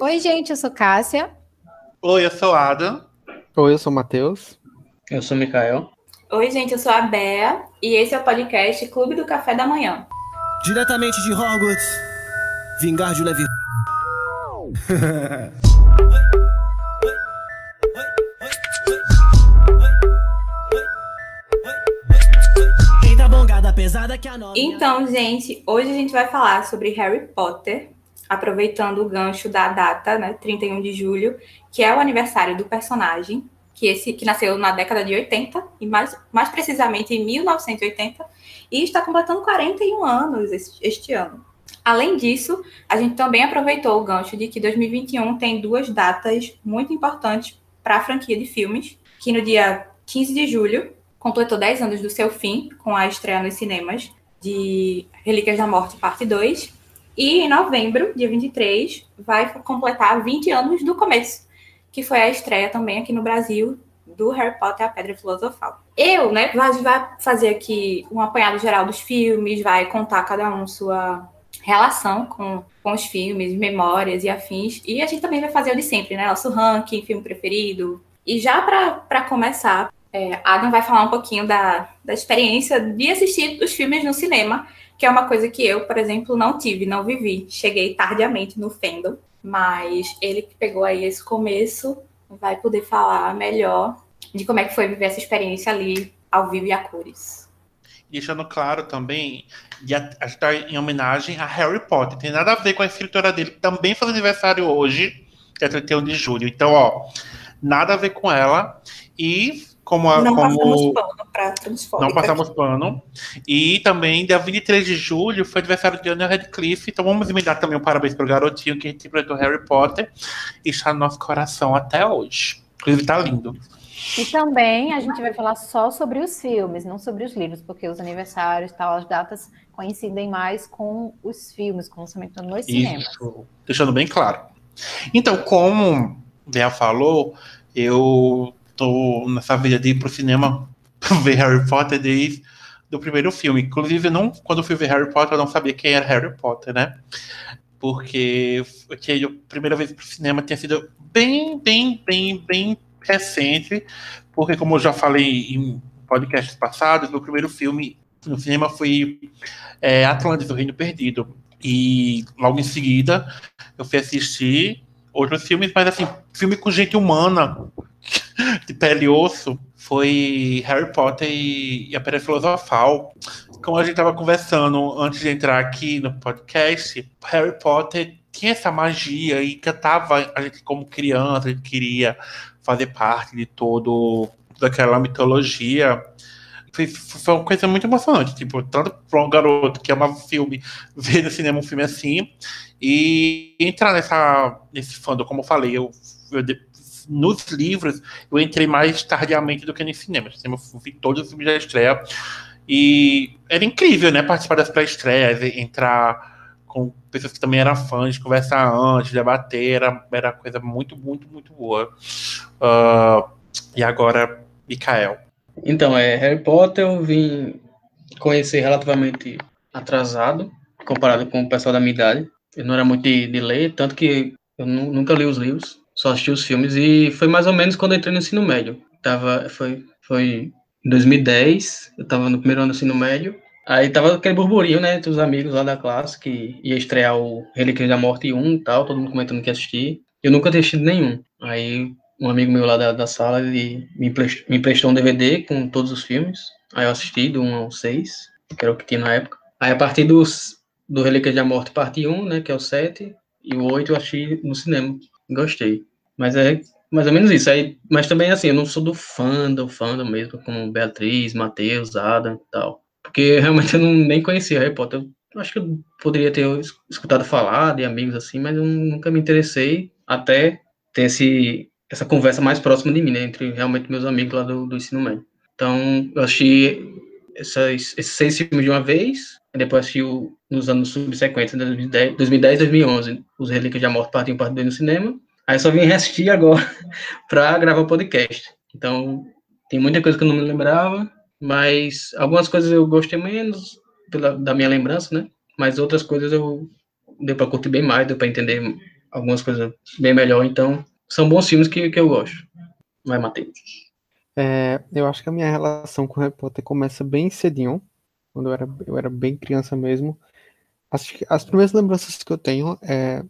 Oi, gente, eu sou Cássia. Oi, eu sou Ada. Oi, eu sou Matheus. Eu sou Mikael. Oi, gente, eu sou a Bea e esse é o podcast Clube do Café da Manhã. Diretamente de Hogwarts, vingar de leve. Então, gente, hoje a gente vai falar sobre Harry Potter, aproveitando o gancho da data, né, 31 de julho, que é o aniversário do personagem, que, esse, que nasceu na década de 80, e mais, mais precisamente em 1980, e está completando 41 anos este, este ano. Além disso, a gente também aproveitou o gancho de que 2021 tem duas datas muito importantes para a franquia de filmes, que no dia 15 de julho completou 10 anos do seu fim, com a estreia nos cinemas de Relíquias da Morte, parte 2, e em novembro, dia 23, vai completar 20 anos do começo, que foi a estreia também aqui no Brasil do Harry Potter a Pedra Filosofal. Eu, né, vai fazer aqui um apanhado geral dos filmes, vai contar cada um sua relação com, com os filmes, memórias e afins. E a gente também vai fazer o de sempre, né? Nosso ranking, filme preferido. E já para começar, é, Adam vai falar um pouquinho da, da experiência de assistir os filmes no cinema que é uma coisa que eu, por exemplo, não tive, não vivi. Cheguei tardiamente no fandom, mas ele que pegou aí esse começo vai poder falar melhor de como é que foi viver essa experiência ali ao vivo e a cores. Deixando claro também, está em homenagem a Harry Potter. Tem nada a ver com a escritora dele, que também faz aniversário hoje, é 31 de julho. Então, ó, nada a ver com ela. E como a, como... para transfóbica. Não passamos pano. E também, dia 23 de julho, foi aniversário de Anna Radcliffe, então vamos emendar também um parabéns para o garotinho que interpretou Harry Potter e está no nosso coração até hoje. Inclusive, tá lindo. E também a gente vai falar só sobre os filmes, não sobre os livros, porque os aniversários, tal, as datas coincidem mais com os filmes, com o lançamento nos cinemas. Isso, deixando bem claro. Então, como Bea falou, eu tô nessa vida de ir pro cinema ver Harry Potter desde do primeiro filme. Inclusive, eu não, quando eu fui ver Harry Potter, eu não sabia quem era Harry Potter, né? Porque a primeira vez pro cinema tinha sido bem, bem, bem, bem recente. Porque, como eu já falei em podcasts passados, meu primeiro filme no cinema foi é, Atlantis, o Reino Perdido. E logo em seguida eu fui assistir outros filmes, mas assim, filme com gente humana, de pele e osso foi Harry Potter e, e a Pedra Filosofal. Como a gente estava conversando antes de entrar aqui no podcast, Harry Potter tinha essa magia e cantava a gente como criança, a gente queria fazer parte de todo daquela mitologia. Foi, foi uma coisa muito emocionante, tipo, tanto para um garoto que ama filme, ver no cinema um filme assim, e entrar nessa, nesse fandom, como eu falei, eu, eu nos livros eu entrei mais tardiamente do que no cinema. Eu vi todos os filmes da estreia. E era incrível, né? Participar das pré-estreias, entrar com pessoas que também eram fãs, conversar antes, debater, era, era coisa muito, muito, muito boa. Uh, e agora, Mikael. Então, é, Harry Potter eu vim conhecer relativamente atrasado, comparado com o pessoal da minha idade. Eu não era muito de, de ler, tanto que eu nunca li os livros só assisti os filmes e foi mais ou menos quando eu entrei no ensino médio. Tava, foi, foi em 2010, eu tava no primeiro ano do ensino médio. Aí tava aquele burburinho, né, entre os amigos lá da classe que ia estrear o Relíquias da Morte 1 e tal, todo mundo comentando que ia assistir. Eu nunca tinha assistido nenhum. Aí um amigo meu lá da, da sala, ele me emprestou, me emprestou um DVD com todos os filmes. Aí eu assisti do 1 ao 6, que era o que tinha na época. Aí a partir dos, do Relíquias da Morte parte 1, né, que é o 7, e o 8 eu assisti no cinema. Gostei. Mas é mais ou menos isso. Aí, mas também, assim, eu não sou do fã do fã mesmo, como Beatriz, Matheus, Adam e tal. Porque realmente eu não, nem conhecia Harry Potter. Eu acho que eu poderia ter escutado falar de amigos assim, mas eu nunca me interessei até ter esse, essa conversa mais próxima de mim, né? Entre realmente meus amigos lá do, do ensino médio. Então, eu essas, esses seis filmes de uma vez, depois assisti o, nos anos subsequentes, 2010, 2010 2011, Os Relíquias da Morte Parte 1 Parte 2 no cinema, Aí só vim assistir agora para gravar o podcast. Então, tem muita coisa que eu não me lembrava, mas algumas coisas eu gostei menos pela, da minha lembrança, né? Mas outras coisas eu deu para curtir bem mais, deu para entender algumas coisas bem melhor, então são bons filmes que, que eu gosto. Vai, Matheus. É, eu acho que a minha relação com Harry Potter começa bem cedinho, quando eu era, eu era bem criança mesmo. Que as primeiras lembranças que eu tenho é.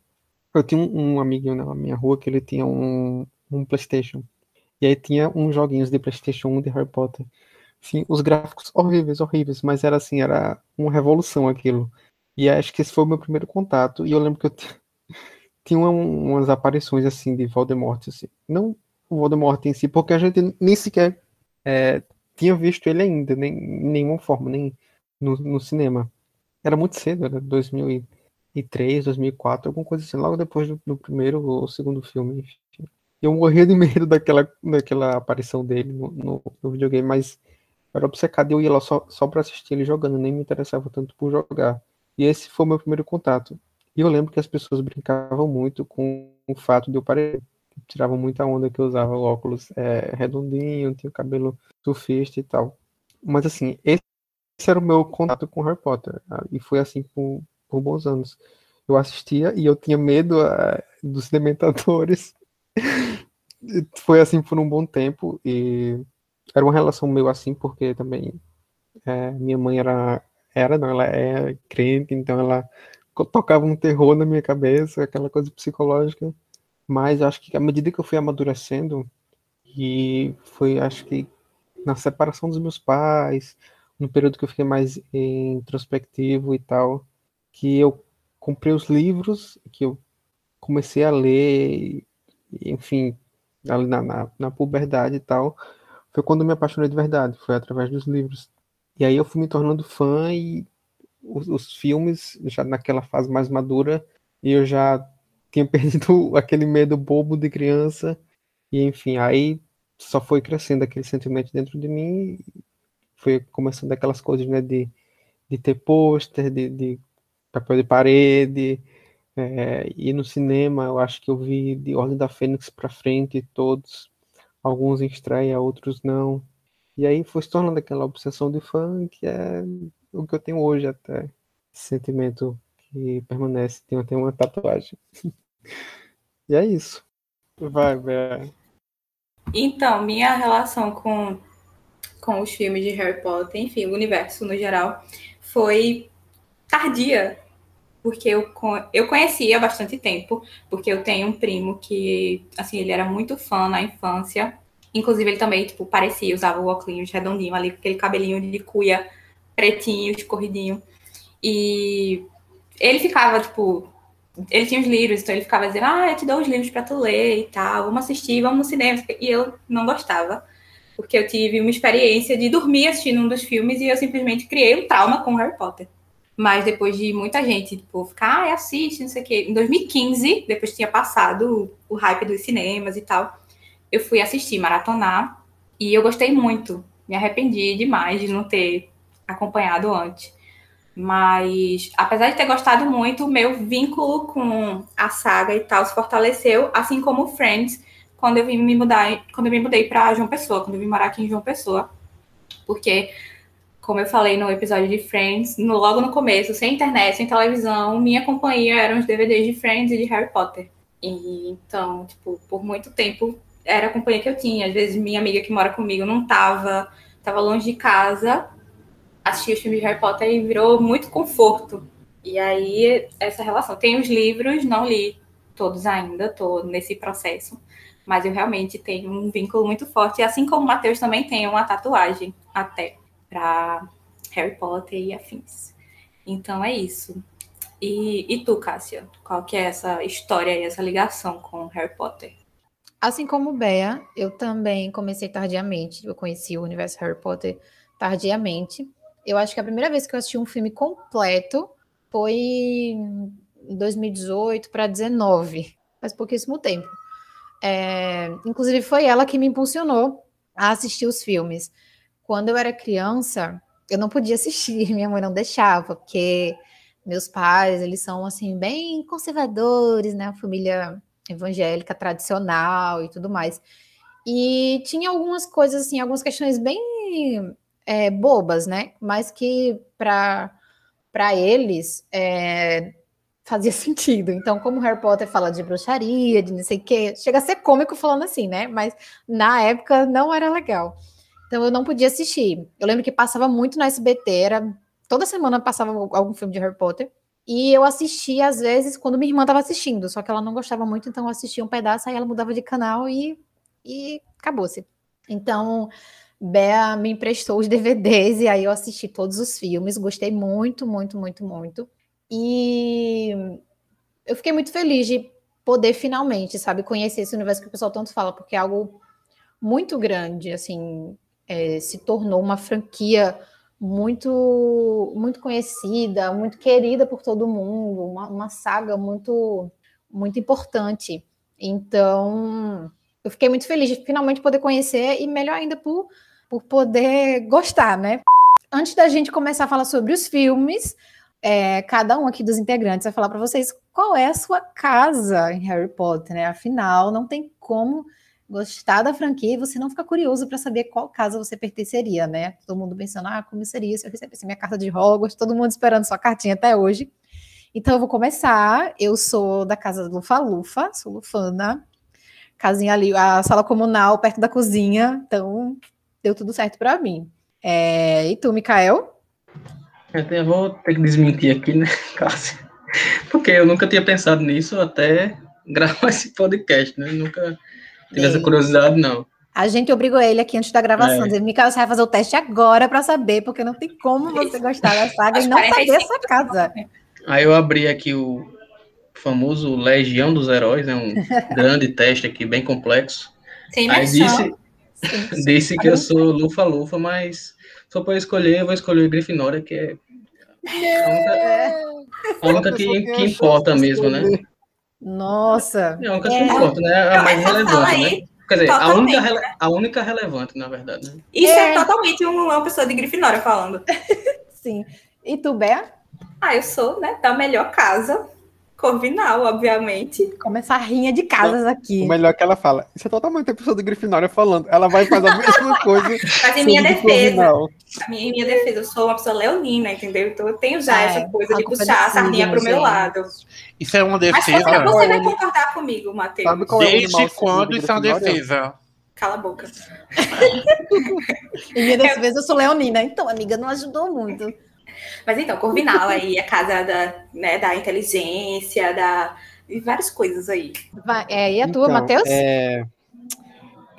Eu tinha um, um amiguinho na minha rua que ele tinha um, um PlayStation. E aí tinha uns joguinhos de PlayStation 1 de Harry Potter. Sim, os gráficos horríveis, horríveis, mas era assim, era uma revolução aquilo. E acho que esse foi o meu primeiro contato. E eu lembro que eu tinha umas aparições assim de Voldemort, assim. Não o Voldemort em si, porque a gente nem sequer é, tinha visto ele ainda, nem, em nenhuma forma, nem no, no cinema. Era muito cedo, era 2003, 2004, alguma coisa assim, logo depois do, do primeiro ou segundo filme. Enfim. Eu morria de medo daquela, daquela aparição dele no, no, no videogame, mas era obcecado e eu ia lá só, só para assistir ele jogando, nem me interessava tanto por jogar. E esse foi meu primeiro contato. E eu lembro que as pessoas brincavam muito com o fato de eu parecer. Tiravam muita onda que eu usava óculos é, redondinho, tinha o cabelo surfista e tal. Mas assim, esse era o meu contato com Harry Potter. E foi assim por, por bons anos. Eu assistia e eu tinha medo uh, dos dementadores. foi assim por um bom tempo. E era uma relação meio assim, porque também é, minha mãe era, era, não, ela é crente, então ela tocava um terror na minha cabeça, aquela coisa psicológica. Mas acho que à medida que eu fui amadurecendo, e foi, acho que na separação dos meus pais, no período que eu fiquei mais introspectivo e tal, que eu comprei os livros, que eu comecei a ler, enfim, ali na, na, na puberdade e tal, foi quando eu me apaixonei de verdade, foi através dos livros. E aí eu fui me tornando fã e os, os filmes, já naquela fase mais madura, e eu já tinha perdido aquele medo bobo de criança, e enfim, aí só foi crescendo aquele sentimento dentro de mim, foi começando aquelas coisas, né, de, de ter pôster, de, de papel de parede, é, e no cinema eu acho que eu vi de Ordem da Fênix para frente todos, alguns em estreia, outros não. E aí foi se tornando aquela obsessão de fã que é o que eu tenho hoje até. Esse sentimento que permanece. Tenho até uma tatuagem. e é isso. Vai, Bea. Então, minha relação com, com os filmes de Harry Potter, enfim, o universo no geral, foi tardia. Porque eu, eu conhecia há bastante tempo, porque eu tenho um primo que, assim, ele era muito fã na infância. Inclusive, ele também, tipo, parecia, usava o óculos redondinho ali, com aquele cabelinho de cuia pretinho, escorridinho. E ele ficava, tipo, ele tinha os livros, então ele ficava dizendo, ah, eu te dou os livros para tu ler e tal, vamos assistir, vamos no cinema. E eu não gostava, porque eu tive uma experiência de dormir assistindo um dos filmes e eu simplesmente criei um trauma com Harry Potter. Mas depois de muita gente, tipo, ficar, ah, assiste, não sei o quê. Em 2015, depois tinha passado o hype dos cinemas e tal, eu fui assistir, maratonar, e eu gostei muito. Me arrependi demais de não ter acompanhado antes. Mas, apesar de ter gostado muito, meu vínculo com a saga e tal se fortaleceu, assim como Friends, quando eu vim me mudar, quando eu me mudei para João Pessoa, quando eu vim morar aqui em João Pessoa. Porque, como eu falei no episódio de Friends, no, logo no começo, sem internet, sem televisão, minha companhia eram os DVDs de Friends e de Harry Potter. E, então, tipo, por muito tempo era a companhia que eu tinha. Às vezes minha amiga que mora comigo não tava, tava longe de casa, assistia os filmes de Harry Potter e virou muito conforto. E aí, essa relação. Tem os livros, não li todos ainda, tô nesse processo. Mas eu realmente tenho um vínculo muito forte. Assim como o Matheus também tem uma tatuagem até para Harry Potter e afins. Então é isso. E, e tu, Cássia? Qual que é essa história e essa ligação com Harry Potter? Assim como Bea, eu também comecei tardiamente. Eu conheci o universo Harry Potter tardiamente. Eu acho que a primeira vez que eu assisti um filme completo foi em 2018 para 2019, faz pouquíssimo tempo. É, inclusive, foi ela que me impulsionou a assistir os filmes. Quando eu era criança, eu não podia assistir, minha mãe não deixava, porque meus pais, eles são, assim, bem conservadores, né? Família evangélica tradicional e tudo mais. E tinha algumas coisas, assim, algumas questões bem é, bobas, né? Mas que para eles é, fazia sentido. Então, como Harry Potter fala de bruxaria, de não sei o quê, chega a ser cômico falando assim, né? Mas na época não era legal. Então eu não podia assistir. Eu lembro que passava muito no SBT, era toda semana passava algum filme de Harry Potter. E eu assistia, às vezes, quando minha irmã estava assistindo, só que ela não gostava muito, então eu assistia um pedaço, aí ela mudava de canal e, e acabou-se. Então, Bea me emprestou os DVDs e aí eu assisti todos os filmes, gostei muito, muito, muito, muito. E eu fiquei muito feliz de poder finalmente, sabe, conhecer esse universo que o pessoal tanto fala, porque é algo muito grande, assim, é, se tornou uma franquia muito muito conhecida, muito querida por todo mundo, uma, uma saga muito muito importante. Então, eu fiquei muito feliz de finalmente poder conhecer e melhor ainda por, por poder gostar, né? Antes da gente começar a falar sobre os filmes, é, cada um aqui dos integrantes vai falar para vocês qual é a sua casa em Harry Potter, né? Afinal, não tem como gostar da franquia e você não ficar curioso para saber qual casa você pertenceria, né? Todo mundo pensando, ah, como seria se eu recebesse minha carta de Hogwarts, todo mundo esperando sua cartinha até hoje. Então eu vou começar. Eu sou da casa Lufa Lufa, sou lufana. Casinha ali, a sala comunal perto da cozinha. Então deu tudo certo para mim. É... E tu, Mikael? Eu vou ter que desmentir aqui, né, Cássia? Porque eu nunca tinha pensado nisso até gravar esse podcast, né? Nunca tive essa curiosidade, não. A gente obrigou ele aqui antes da gravação, é. dizendo, você vai fazer o teste agora para saber, porque não tem como você gostar da saga e não saber a sua casa. Aí eu abri aqui o famoso Legião dos Heróis, é um grande teste aqui, bem complexo. Sem Aí disse, disse que eu sou lufa-lufa, mas só para escolher, eu vou escolher Grifinória, que é a única, a única que, que importa mesmo, né? Nossa. É a única que é. importa, né? A mais relevante, né? Quer dizer, a única, né? a única relevante, na verdade. Né? Isso é, é totalmente uma pessoa de Grifinória falando. Sim. E tu, Bea? Ah, eu sou, né, da melhor casa Corvinal, obviamente. Começa a rinha de casas aqui. O melhor é que ela fala. Isso é totalmente a pessoa do Grifinória falando. Ela vai fazer a mesma coisa. Mas em minha defesa. Em minha defesa, eu sou uma pessoa leonina, entendeu? Então eu tenho já é, essa coisa de puxar a sardinha pro meu lado. Isso é uma defesa. Mas você, você vai concordar comigo, Matheus. Desde quando isso é uma defesa? Cala a boca. em minha defesa, eu sou leonina. Então, amiga, não ajudou muito. Mas então, Corvinal aí, a casa da, né, da inteligência, da, e várias coisas aí. Vai, é, e a tua, então, Matheus? É...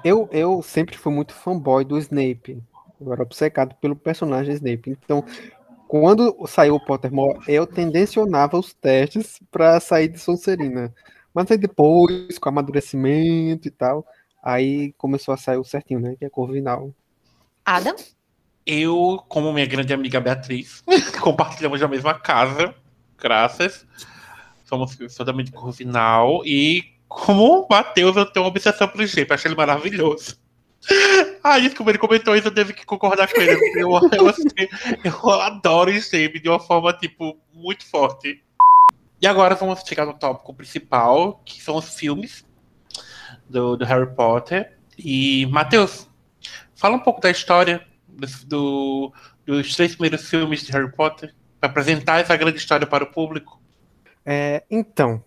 Eu, eu sempre fui muito fanboy do Snape. Eu era obcecado pelo personagem Snape. Então, quando saiu o Pottermore, eu tendencionava os testes para sair de Sonserina. Mas aí depois, com amadurecimento e tal, aí começou a sair o certinho, né? Que é Corvinal. Adam? Eu, como minha grande amiga Beatriz, compartilhamos a mesma casa, graças. Somos totalmente corvinal. E como o Matheus, eu tenho uma obsessão pro Jeep, achei ele maravilhoso. Aí, como ele comentou isso, eu devo que concordar com ele. Eu, eu, assim, eu adoro Jeep de uma forma, tipo, muito forte. E agora vamos chegar no tópico principal, que são os filmes do, do Harry Potter. E, Matheus, fala um pouco da história do, dos três primeiros filmes de Harry Potter? Para apresentar essa grande história para o público? É, então,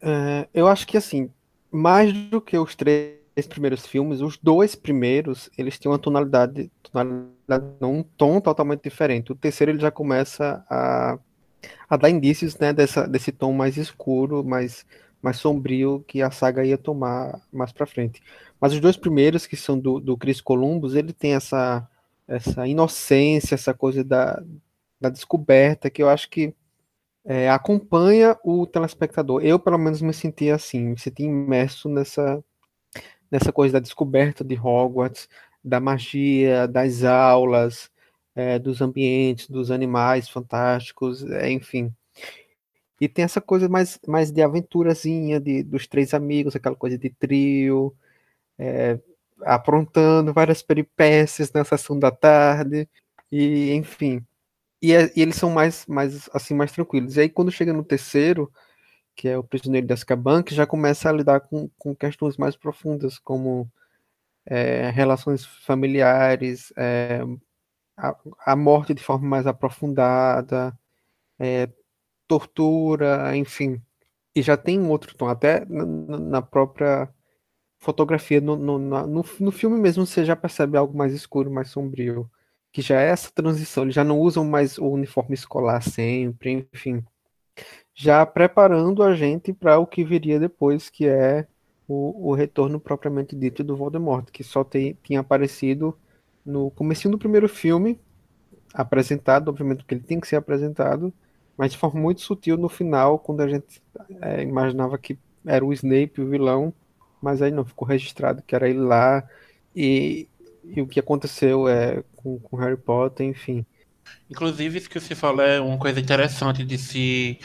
é, eu acho que assim, mais do que os três primeiros filmes, os dois primeiros, eles têm uma tonalidade, tonalidade um tom totalmente diferente. O terceiro ele já começa a, a dar indícios né, dessa, desse tom mais escuro, mais, mais sombrio que a saga ia tomar mais para frente. Mas os dois primeiros, que são do, do Chris Columbus, ele tem essa essa inocência, essa coisa da, da descoberta, que eu acho que é, acompanha o telespectador. Eu, pelo menos, me senti assim, me senti imerso nessa, nessa coisa da descoberta de Hogwarts, da magia, das aulas, é, dos ambientes, dos animais fantásticos, é, enfim. E tem essa coisa mais, mais de aventurazinha, de, dos três amigos, aquela coisa de trio, é, aprontando várias peripécias na sessão da tarde, e enfim. E, é, e, eles são mais, mais, assim, mais tranquilos. E aí, quando chega no terceiro, que é o Prisioneiro de Azkaban, que já começa a lidar com, com questões mais profundas, como é, relações familiares, é, a, a, morte de forma mais aprofundada, é, tortura, enfim. E já tem um outro tom, até na, na própria fotografia, no, no, no, no, filme mesmo você já percebe algo mais escuro, mais sombrio. Que já é essa transição, eles já não usam mais o uniforme escolar sempre, enfim. Já preparando a gente para o que viria depois, que é o, o retorno propriamente dito do Voldemort, que só tem, tinha aparecido no começo do primeiro filme, apresentado, obviamente porque ele tem que ser apresentado, mas de forma muito sutil no final, quando a gente é, imaginava que era o Snape o vilão, mas aí não ficou registrado que era ele lá e, e o que aconteceu é com, com Harry Potter, enfim. Inclusive, isso que você falou é uma coisa interessante de se,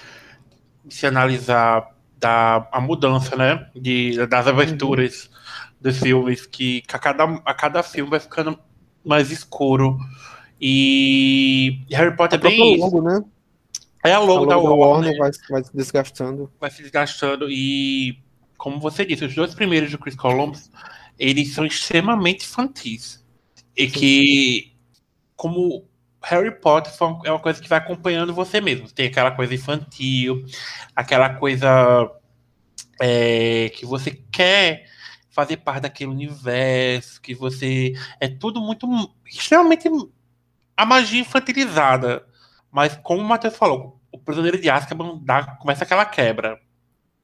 de se analisar da a mudança, né, de, das aventuras uhum. dos filmes, que a cada, a cada filme vai ficando mais escuro. E Harry Potter é bem isso. Longo, né? É a logo, a logo da, da Warner. Warner vai, vai se desgastando. Vai se desgastando e, como você disse, os dois primeiros de Chris Columbus, eles são extremamente infantis. E Sim. que, como Harry Potter é uma coisa que vai acompanhando você mesmo. Tem aquela coisa infantil, aquela coisa é, que você quer fazer parte daquele universo, que você. É tudo muito. extremamente. a magia infantilizada. Mas, como o Matheus falou, o Prisioneiro de Azkaban dá, começa aquela quebra.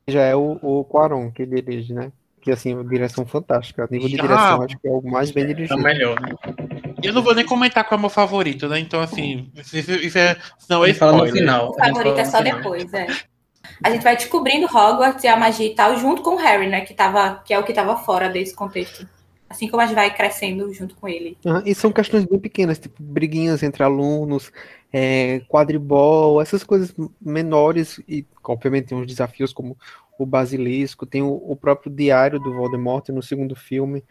Já é o, o Quaron que dirige, né? Que, assim, direção fantástica. A nível de direção, acho que é o mais bem dirigido. É melhor, né? Eu não vou nem comentar qual é o meu favorito, né? Então, assim, isso, isso é. Não, é fala no final. O favorito é só depois, é. A gente vai descobrindo Hogwarts e a magia e tal, junto com o Harry, né? Que, tava, que é o que estava fora desse contexto. Assim como a gente vai crescendo junto com ele. Uhum, e são questões bem pequenas, tipo briguinhas entre alunos, é, quadribol, essas coisas menores, e obviamente tem uns desafios como o basilisco, tem o, o próprio diário do Voldemort no segundo filme,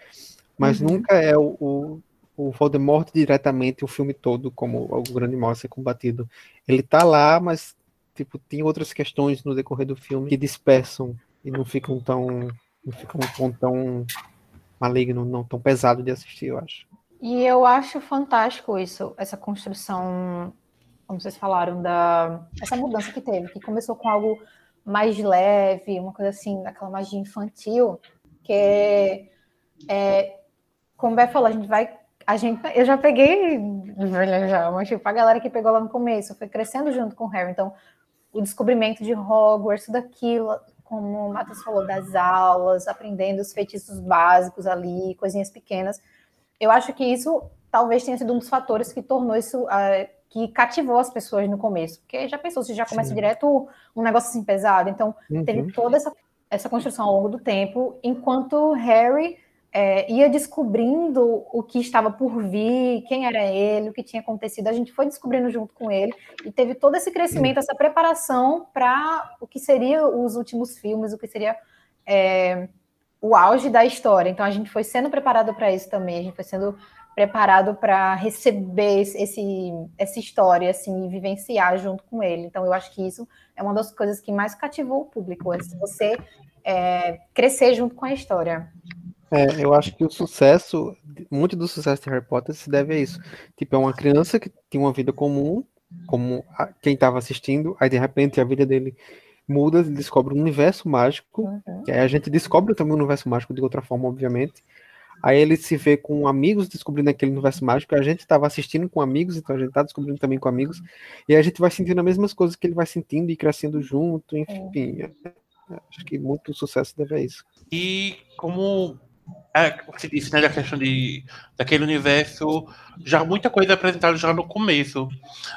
mas uhum. nunca é o, o, o, Voldemort diretamente o filme todo, como o Grande Mal ser combatido. Ele tá lá, mas tipo, tem outras questões no decorrer do filme que dispersam e não ficam tão. não ficam tão, tão maligno, não tão pesado de assistir, eu acho. E eu acho fantástico isso, essa construção, como vocês falaram, da essa mudança que teve, que começou com algo mais leve, uma coisa assim, daquela magia infantil, que é, como Bé falou, a gente vai a gente, eu já peguei, já, mas tipo, a galera que pegou lá no começo, foi crescendo junto com o Harry, então o descobrimento de Hogwarts, tudo aquilo, como o Matheus falou, das aulas, aprendendo os feitiços básicos ali, coisinhas pequenas. Eu acho que isso talvez tenha sido um dos fatores que tornou isso, uh, que cativou as pessoas no começo. Porque já pensou, se já começa Sim. direto um negócio assim pesado. Então, uhum. teve toda essa, essa construção ao longo do tempo, enquanto Harry é, ia descobrindo o que estava por vir, quem era ele, o que tinha acontecido. A gente foi descobrindo junto com ele e teve todo esse crescimento, essa preparação para o que seria os últimos filmes, o que seria é, o auge da história. Então a gente foi sendo preparado para isso também. A gente foi sendo preparado para receber esse, essa história assim e vivenciar junto com ele. Então eu acho que isso é uma das coisas que mais cativou o público, é você é, crescer junto com a história. É, eu acho que o sucesso, muito do sucesso de Harry Potter se deve a isso. Tipo, é uma criança que tem uma vida comum, como a, quem estava assistindo, aí de repente a vida dele muda, ele descobre um universo mágico, uhum. aí a gente descobre também o um universo mágico de outra forma, obviamente. Aí ele se vê com amigos descobrindo aquele universo mágico, a gente estava assistindo com amigos, então a gente está descobrindo também com amigos, e a gente vai sentindo as mesmas coisas que ele vai sentindo e crescendo junto, enfim. É. Acho que muito sucesso deve a isso. E como é, você disse, né, da questão de, daquele universo, já muita coisa é apresentada já no começo.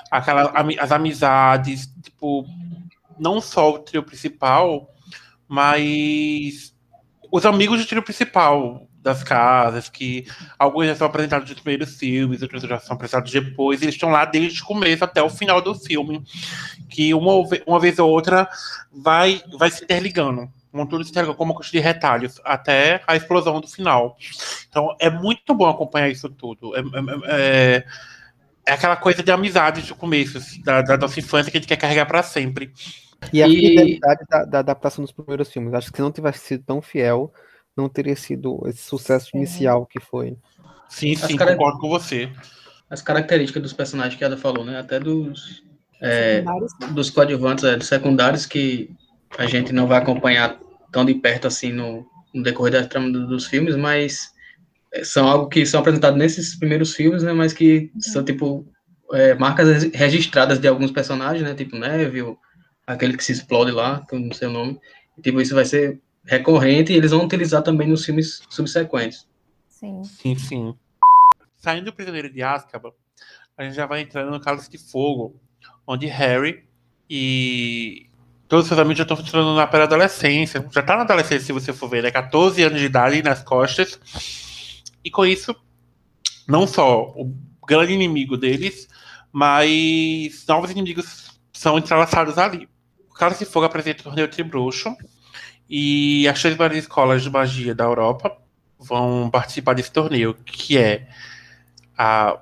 Aquela, as amizades, tipo, não só o trio principal, mas os amigos do trio principal das casas, que alguns já são apresentados nos primeiros filmes, outros já são apresentados depois, eles estão lá desde o começo até o final do filme, que uma, uma vez ou outra vai, vai se interligando montou se como uma coisa de retalhos até a explosão do final. Então é muito bom acompanhar isso tudo. É, é, é, é aquela coisa de amizade do começo, assim, da, da, nossa infância que a gente quer carregar para sempre. E a e... fidelidade da, da, adaptação dos primeiros filmes. Acho que se não tivesse sido tão fiel, não teria sido esse sucesso inicial que foi. Sim, sim, concordo com você. As características dos personagens que ela falou, né? Até dos é, dos coadjuvantes, é, dos secundários, que a gente não vai acompanhar tão de perto assim no, no decorrer da trama do- dos filmes, mas é, são algo que são apresentados nesses primeiros filmes, né? Mas que são tipo é, marcas regi- registradas de alguns personagens, né? Tipo Neville, aquele que se explode lá, que eu não sei o nome. E, tipo, isso vai ser recorrente e eles vão utilizar também nos filmes subsequentes. Sim. Sim, sim. Saindo do Prisioneiro de Azkaban, a gente já vai entrando no Cálice de Fogo, onde Harry e todos os seus amigos já estão entrando na pré-adolescência. Já tá na adolescência, se você for ver, né? 14 anos de idade nas costas. E com isso, não só o grande inimigo deles, mas novos inimigos são entrelaçados ali. O Cálice de Fogo apresenta o torneio Tribruxo e as três maiores escolas de magia da Europa vão participar desse torneio, que é a.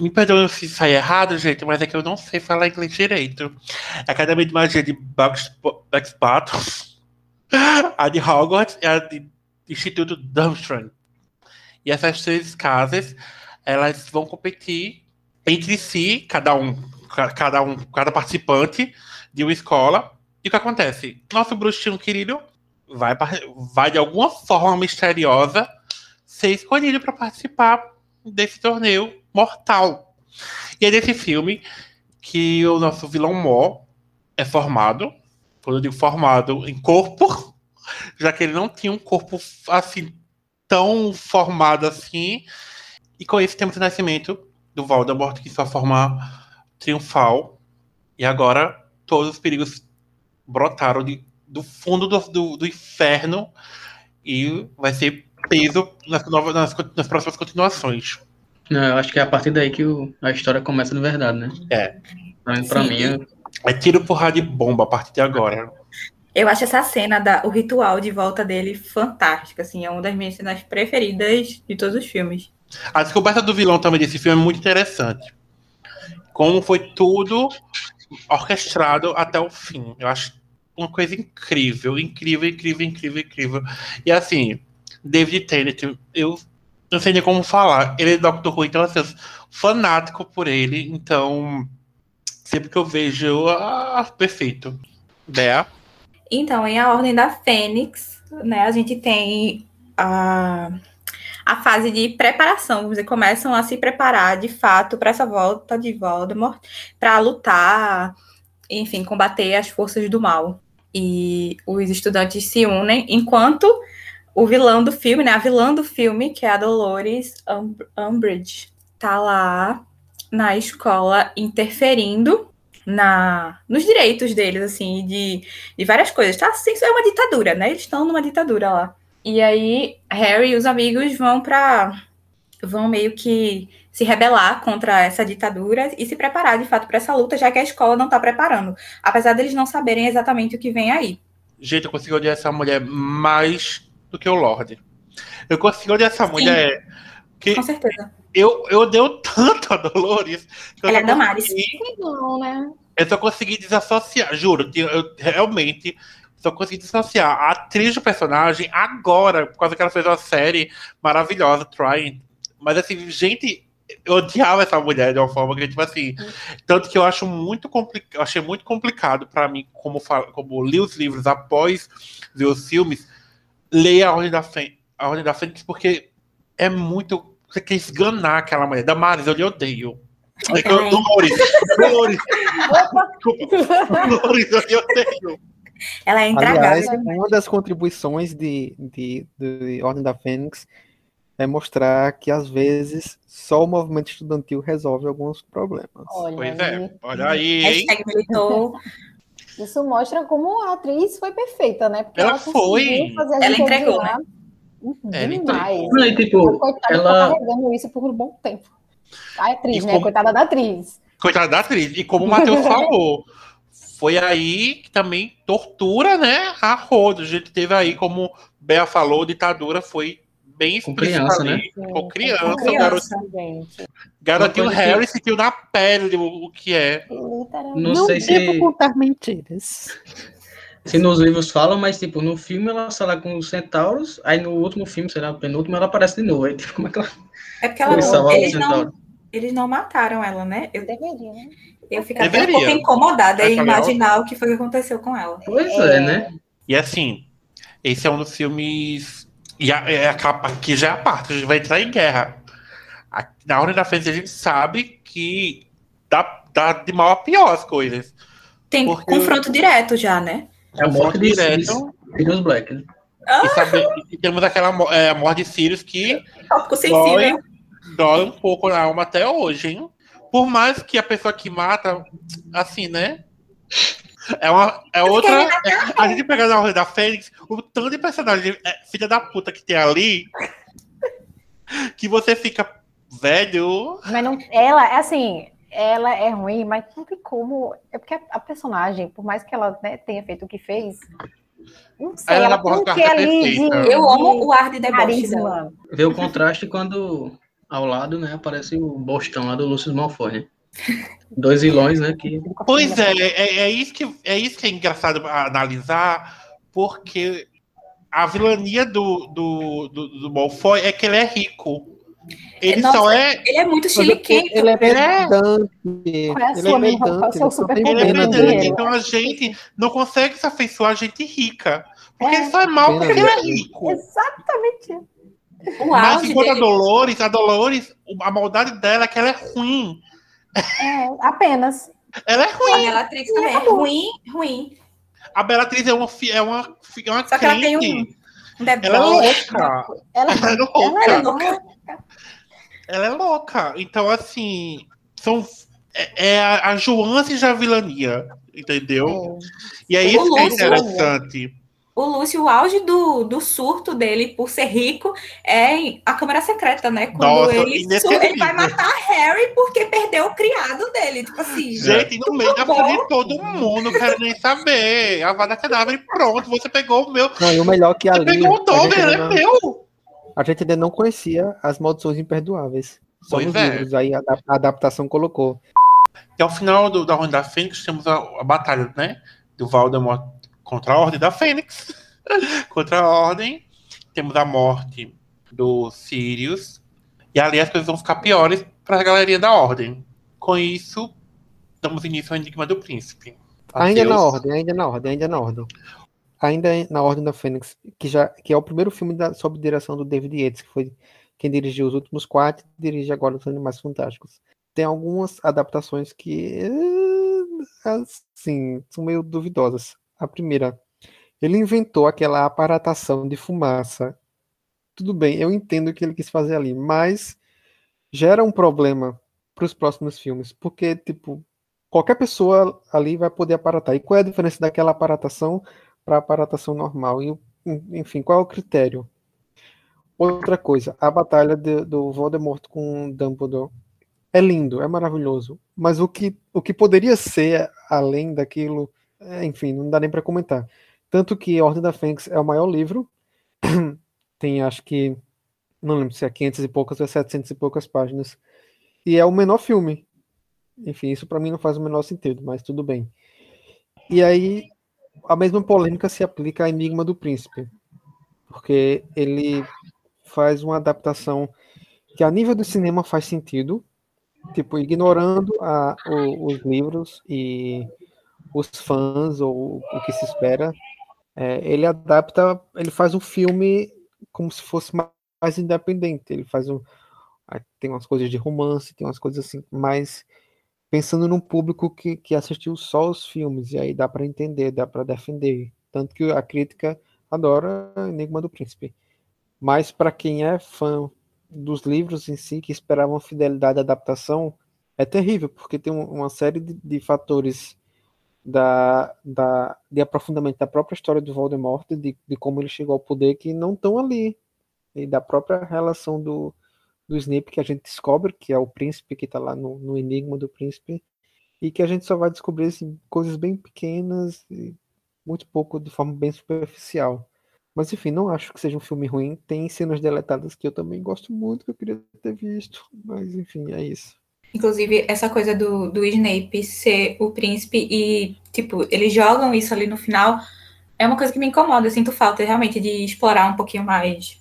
Me perdoe se sair errado, gente, mas é que eu não sei falar inglês direito. Academia de Magia de Baxpato, a de Hogwarts e a de Instituto Durmstrang. E essas três casas, elas vão competir entre si, cada um, ca- cada um, cada participante de uma escola. E o que acontece? Nosso bruxinho querido vai, vai de alguma forma misteriosa ser escolhido para participar desse torneio mortal. E é desse filme que o nosso vilão Mó é formado. Quando eu digo formado em corpo, já que ele não tinha um corpo assim tão formado assim. E com isso temos o nascimento do Voldemort, que sua forma triunfal. E agora todos os perigos brotaram de, do fundo do, do, do inferno e vai ser peso nas, novas, nas, nas próximas continuações. Não, eu acho que é a partir daí que o- a história começa de verdade, né? É. Pra, Sim. mim, é- É tiro, porrada e bomba a partir de agora. Eu acho essa cena, da, o ritual de volta dele, fantástica. Assim, é uma das minhas cenas preferidas de todos os filmes. A descoberta do vilão também desse filme é muito interessante. Como foi tudo orquestrado até o fim. Eu acho uma coisa incrível, incrível, incrível, incrível, incrível. E assim, David Tennant, eu não sei nem como falar. Ele é Doctor Who, então assim, eu sou fanático por ele. Então, sempre que eu vejo, ah, perfeito. Bea, Então, em A Ordem da Fênix, né, a gente tem a, a fase de preparação. Vamos dizer, começam a se preparar de fato para essa volta de Voldemort, para lutar, enfim, combater as forças do mal. E os estudantes se unem, enquanto o vilão do filme, né, a vilã do filme, que é a Dolores Umb- Umbridge, tá lá na escola interferindo na nos direitos deles, assim, de de várias coisas. Tá assim, isso é uma ditadura, né? Eles estão numa ditadura lá. E aí, Harry e os amigos vão para vão meio que se rebelar contra essa ditadura e se preparar de fato para essa luta, já que a escola não está preparando, apesar deles não saberem exatamente o que vem aí. gente, eu consigo odiar essa mulher mais do que o Lorde. Eu consigo odiar essa mulher. Que Com certeza. eu, eu odeio tanto a Dolores. que Ela é Damares. consegui- Não, né? Eu só consegui desassociar, juro. que Eu realmente só consegui desassociar a atriz do personagem agora, por causa que ela fez uma série maravilhosa, Trying. Mas assim, gente, eu odiava essa mulher de uma forma que, tipo assim. Tanto que eu acho muito complicado, achei muito complicado pra mim, como, como li os livros após ver os filmes, ler a Ordem da Fênix, a Ordem da Fênix, porque é muito. Você quer esganar aquela mulher. Damares, eu lhe odeio. Eu também. Dolores, Dolores. Dolores, eu lhe odeio. Ela é Aliás, intragável. uma das contribuições de, de, de Ordem da Fênix é mostrar que, às vezes, só o movimento estudantil resolve alguns problemas. Olha, Pois aí, é, olha aí, isso mostra como a atriz foi perfeita, né? Porque Ela ela, foi. fazer a Ela entregou, Ela demais. Não, tipo, Coitada, ela- tá carregando isso por um bom tempo. A atriz, E né? como- Coitada da atriz. Coitada da atriz. E como o Matheus falou, foi aí que também tortura, né? A roda. A gente teve aí, como Bea falou, ditadura foi bem Com explícita criança, ali. né? Com criança, Com criança. garotinho Harry sentiu na pele o, que é. Literalmente. Não, sei se, contar mentiras. se nos livros falam, mas, tipo, no filme ela sai lá com os centauros, aí no último filme, sei lá, no penúltimo, ela aparece de novo. Aí, tipo, como é que ela É porque ela, eles, não? Eles não mataram ela, né? Eu, Deveria, né? eu fico até um pouco incomodada em legal. imaginar o que foi que aconteceu com ela. Pois é, né? E assim, esse é um dos filmes. E a, é a capa aqui já é a parte, a gente vai entrar em guerra. A- na hora da frente a gente sabe que dá, dá de mal a pior as coisas. Tem Porque- confronto direto já, né? É a morte de direto. Sirius, Black. né? E, sabe- e temos aquela é, a morte de Sirius que Tópico dói, sensível. Dói um pouco na alma até hoje, hein? Por mais que a pessoa que mata, assim, né? É uma. É outra. é- a gente pega na Ordem da Fênix, o tanto de personagem é, filha da puta que tem ali, que você fica velho. Mas não, ela, é assim, ela é ruim, mas não tem como. É porque a, a personagem, por mais que ela né, tenha feito o que fez, não sei, Ela ela, tem que ali de. Eu amo o ar de de deboche dela. Vê o contraste quando ao lado, né, aparece o Bostão lá do Lucius Malfoy, né? Dois vilões, né, que Pois é, é, é isso que, é isso que é engraçado analisar, porque a vilania do, do, do, do Malfoy é que ele é rico. Ele Nossa, só é. Ele é muito Mas chiliquento. Ele é é- pedante. É Ele é é pedante. Ele é pedante, então a gente não consegue se afeiçoar a gente rica. Porque É. ele só é mal porque ele é rico. Exatamente. O Mas auge enquanto a dele. Dolores, a Dolores, a maldade dela é que ela é ruim. É, apenas. Ela é ruim. A Bellatrix também é ruim, ruim. A Bellatrix é uma, é uma, é uma Só que ela tem um Ela é louca. Ela, Ela é louca. Ela é louca. Ela é louca. Então, assim, são, é, é a, a Joance da vilania, entendeu? E é O isso que é Lúcio, interessante. O Lúcio, o auge do, do surto dele por ser rico é a Câmara Secreta, né? Quando Nossa, ele, ele vai matar Harry porque perdeu o criado dele. Tipo assim. Gente, no meio da frente de todo mundo, não quero nem saber. A vada cadáver, pronto, você pegou o meu. Não, e o melhor que Você ali. pegou o a, gente Dover, é não, meu. a gente ainda não conhecia as maldições imperdoáveis. Só Pois nos é. livros. Aí a, a adaptação colocou. E ao final do, da Ordem da Fênix, temos a, a batalha, né? Do Voldemort contra a Ordem da Fênix. contra a Ordem. Temos a morte do Sirius. E ali as coisas vão ficar piores para a galeria da Ordem. Com isso, damos início ao Enigma do Príncipe. Ainda na ordem, ainda na ordem, ainda na ordem. Ainda na Ordem da Fênix, que já que é o primeiro filme da, sob direção do David Yates, que foi quem dirigiu os últimos quatro e dirige agora os Animais Fantásticos. Tem algumas adaptações que, eh, assim, são meio duvidosas. A primeira, ele inventou aquela aparatação de fumaça. Tudo bem, eu entendo o que ele quis fazer ali, mas gera um problema para os próximos filmes, porque, tipo, qualquer pessoa ali vai poder aparatar. E qual é a diferença daquela aparatação para a aparatação normal? E, enfim, qual é o critério? Outra coisa, a batalha de- do Voldemort com Dumbledore é lindo, é maravilhoso, mas o que, o que poderia ser além daquilo, é, enfim, não dá nem para comentar. Tanto que Ordem da Fênix é o maior livro, tem acho que, não lembro se é 500 e poucas ou é 700 e poucas páginas, e é o menor filme. Enfim, isso para mim não faz o menor sentido, mas tudo bem. E aí, a mesma polêmica se aplica a Enigma do Príncipe, porque ele faz uma adaptação que a nível do cinema faz sentido, tipo, ignorando a, o- os livros e os fãs ou o que se espera. É, ele adapta, ele faz um filme como se fosse ma- mais independente. Ele faz um, tem umas coisas de romance, tem umas coisas assim, mais pensando num público que, que assistiu só os filmes, e aí dá para entender, dá para defender. Tanto que a crítica adora Enigma do Príncipe. Mas para quem é fã dos livros em si, que esperava uma fidelidade à adaptação, é terrível, porque tem um- uma série de, de fatores da, da, de aprofundamento da própria história do Voldemort, de, de como ele chegou ao poder, que não estão ali. E da própria relação do, do Snape, que a gente descobre, que é o príncipe que está lá no, no Enigma do Príncipe, e que a gente só vai descobrir assim, coisas bem pequenas e muito pouco de forma bem superficial. Mas enfim, não acho que seja um filme ruim. Tem cenas deletadas que eu também gosto muito, que eu queria ter visto. Mas enfim, é isso. Inclusive, essa coisa do, do Snape ser o príncipe e, tipo, eles jogam isso ali no final é uma coisa que me incomoda. Eu sinto falta realmente de explorar um pouquinho mais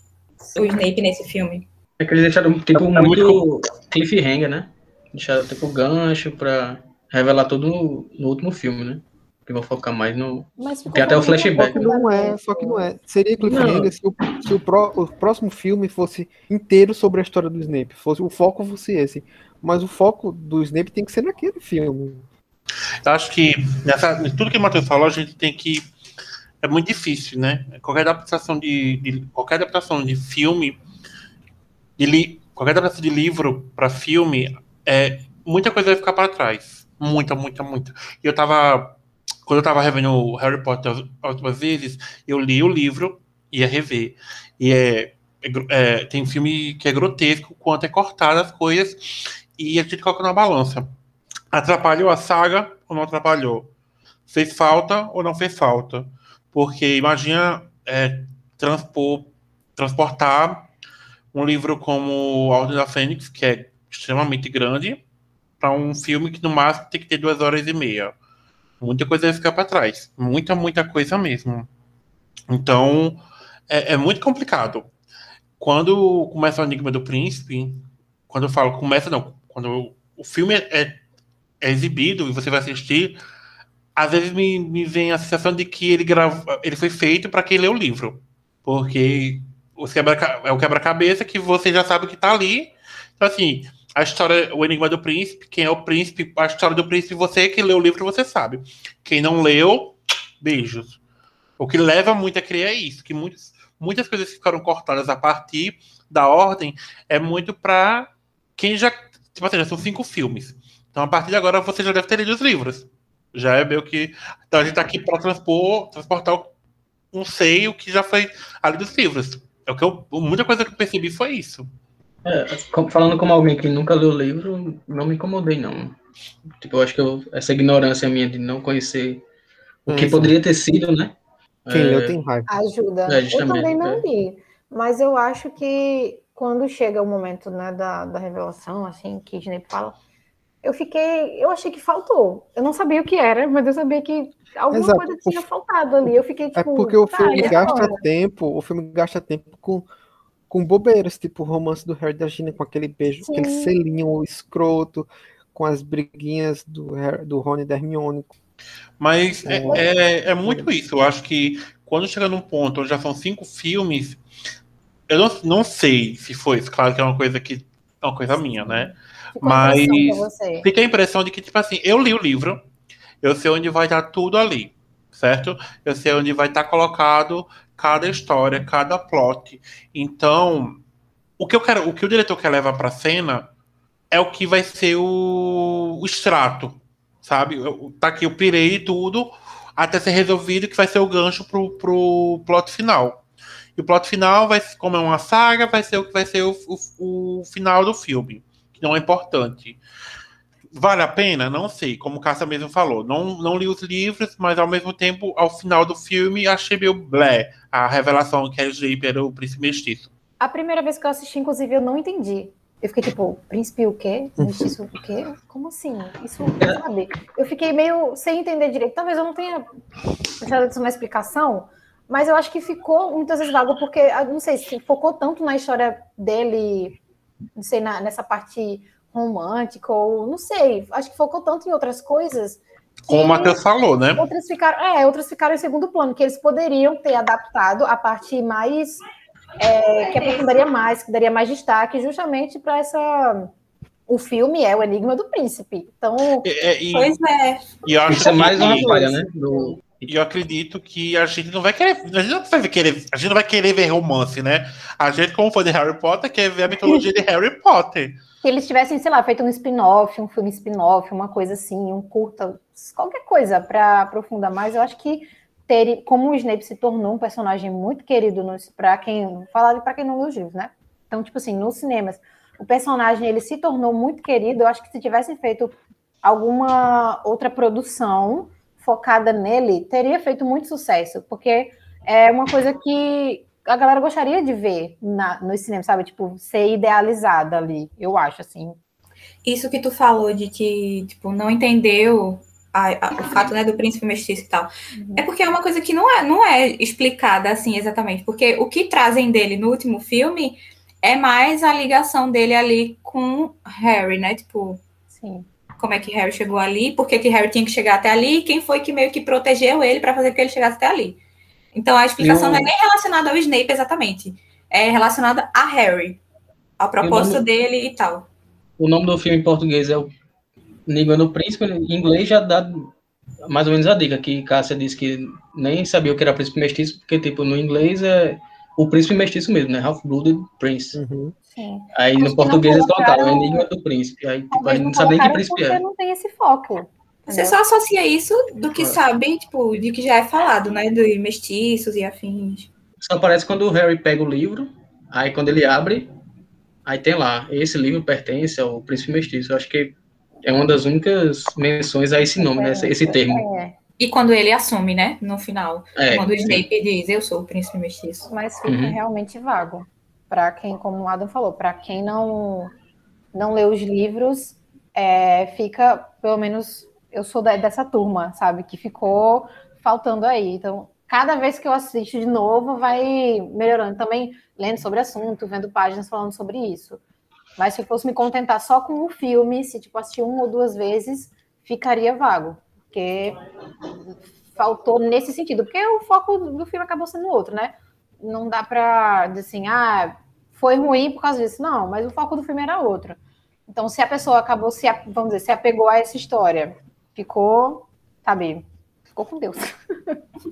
o Snape nesse filme. É que eles deixaram, tipo, É muito cliffhanger, né? deixar tipo gancho pra revelar tudo no, no último filme, né? Que vão focar mais no. Tem até o flashback. Só que não é, só que não é. Seria cliffhanger se, o, se o, pró- o próximo filme fosse inteiro sobre a história do Snape. Fosse, o foco fosse esse. Mas o foco do Snape tem que ser naquele filme. Eu acho que nessa, tudo que o Matheus falou, a gente tem que. É muito difícil, né? Qualquer adaptação de, de- qualquer adaptação de filme, de li, qualquer adaptação de livro para filme, é, muita coisa vai ficar para trás. Muita, muita, muita. E eu tava. Quando eu tava revendo o Harry Potter as as últimas vezes, eu li o livro e ia rever. E é, é é, tem filme que é grotesco, quanto é cortado as coisas, e a gente coloca na balança. Atrapalhou a saga ou não atrapalhou? Fez falta ou não fez falta? Porque imagina é, transpor, transportar um livro como Ordem da Fênix, que é extremamente grande, para um filme que no máximo tem que ter duas horas e meia. Muita coisa vai ficar para trás. Muita, muita coisa mesmo. Então, é, é muito complicado. Quando começa o Enigma do Príncipe, quando eu falo começa, não, quando o filme é, é exibido e você vai assistir, às vezes me, me vem a sensação de que ele, ele foi feito para quem lê o livro. Porque o quebra, é o quebra-cabeça que você já sabe que está ali. Então, assim, a história, o Enigma do Príncipe, quem é o príncipe, a história do príncipe, você que leu o livro, você sabe. Quem não leu, beijos. O que leva muito a crer é isso, que muitos, muitas coisas que ficaram cortadas a partir da ordem é muito para quem já. Tipo assim, já são cinco filmes. Então, a partir de agora, você já deve ter lido os livros. Já é meio que. Então, a gente tá aqui para transpor, transportar um sei o que já foi ali dos livros. É o que eu, muita coisa que eu percebi foi isso. É, falando como alguém que nunca leu o livro, não me incomodei, não. Tipo, eu acho que eu- essa ignorância minha de não conhecer o É, que isso. poderia ter sido, né? Quem É, leu tem raiva. Ajuda. É, eu também não é. li, mas eu acho que quando chega o momento né, da, da revelação, assim, que Snape fala, eu fiquei, eu achei que faltou. Eu não sabia o que era, mas eu sabia que alguma Exato. coisa tinha faltado ali. Eu fiquei É tipo, porque o tá, filme gasta agora? tempo, o filme gasta tempo com, com bobeiras, tipo o romance do Harry e da Gina com aquele beijo, Sim. aquele selinho escroto, com as briguinhas do, Harry, do Rony e da Hermione. Mas é, É. é, é muito isso. Eu acho que quando chega num ponto onde já são cinco filmes, eu não, não sei se foi isso. Claro que é uma coisa que é uma coisa minha, né? Ficou Mas fica a impressão de que, tipo assim, eu li o livro, eu sei onde vai estar tudo ali, certo? Eu sei onde vai estar colocado cada história, cada plot. Então, o que eu quero, o que o diretor quer levar para cena é o que vai ser o, o extrato, sabe? Eu- Tá aqui, eu pirei tudo até ser resolvido, que vai ser o gancho pro, pro plot final. E o plot final, vai, como é uma saga, vai ser o que vai ser o, o, o final do filme, que não é importante. Vale a pena? Não sei. Como o Cássia mesmo falou, não, não li os livros, mas ao mesmo tempo, ao final do filme, achei meio blé a revelação que a Snape era o príncipe mestiço. A primeira vez que eu assisti, inclusive, eu não entendi. Eu fiquei tipo, príncipe o quê? Mestiço o quê? Como assim? Isso, sabe? Eu fiquei meio sem entender direito. Talvez eu não tenha prestado atenção na explicação, mas eu acho que ficou muitas vezes vago, porque, eu não sei, se focou tanto na história dele, não sei, na- nessa parte romântica, ou não sei, acho que focou tanto em outras coisas. Como o Matheus falou, né? Outras ficaram, é, outras ficaram em segundo plano, que eles poderiam ter adaptado a parte mais é, que aprofundaria mais, que daria mais destaque, justamente para essa. O filme é o Enigma do Príncipe. Então, E, é, e- Pois é. e eu acho Isso é mais uma falha, né? Do, E eu acredito que a gente não vai querer. A gente não vai querer, a gente não vai querer ver romance, né? A gente, como fã de Harry Potter, quer ver a mitologia de Harry Potter. se eles tivessem, sei lá, feito um spin-off, um filme spin-off, uma coisa assim, um curta, qualquer coisa para aprofundar mais, eu acho que ter, como o Snape se tornou um personagem muito querido para quem falar para quem não leu os livros, né? Então, tipo assim, nos cinemas, o personagem ele se tornou muito querido. Eu acho que se tivessem feito alguma outra produção focada nele, teria feito muito sucesso, porque é uma coisa que a galera gostaria de ver na, no cinema, sabe? Tipo, ser idealizada ali, eu acho, assim. Isso que tu falou de que, tipo, não entendeu a- a- o fato, né, do príncipe mestiço e tal. É porque é uma coisa que não é, não é explicada assim exatamente. Porque o que trazem dele no último filme é mais a ligação dele ali com Harry, né? Tipo, Sim. Como é que Harry chegou ali, por que que Harry tinha que chegar até ali, e quem foi que meio que protegeu ele para fazer com que ele chegasse até ali. Então a explicação E o- não é nem relacionada ao Snape exatamente, é relacionada a Harry, ao propósito nome- dele e tal. O nome do filme em português é o Nível do Príncipe. Em inglês já dá mais ou menos a dica, que Cássia disse que nem sabia o que era príncipe mestiço, porque, tipo, no inglês é o príncipe mestiço mesmo, né? Half-Blooded Prince. Uhum. Sim. Aí Acho no português eles colocaram colocaram- Enigma do Príncipe. Aí, tipo, gente não sabe nem que príncipe é. não tem esse foco. Você entendeu? só associa isso do que É. sabe, tipo, de que já é falado, né? Dos mestiços e afins. Só aparece quando o Harry pega o livro, aí quando ele abre, aí tem lá, esse livro pertence ao príncipe mestiço. Eu acho que é uma das únicas menções a esse nome, né? Esse, esse termo. É, E quando ele assume, né? No final. É, quando o Snape diz, eu sou o príncipe mestiço. mas fica Uhum. realmente vago. Para quem, como o Adam falou, para quem não não lê os livros, é, fica, pelo menos, eu sou da- dessa turma, sabe? Que ficou faltando aí. Então, cada vez que eu assisto de novo, vai melhorando. Também lendo sobre assunto, vendo páginas falando sobre isso. Mas se eu fosse me contentar só com o filme, se tipo assistir uma ou duas vezes, ficaria vago, porque faltou nesse sentido, porque o foco do filme acabou sendo outro, né? Não dá dizer assim, ah, foi ruim por causa disso. Não, mas o foco do filme era outro. Então, se a pessoa acabou se, vamos dizer, se apegou a essa história, ficou, sabe, ficou com Deus.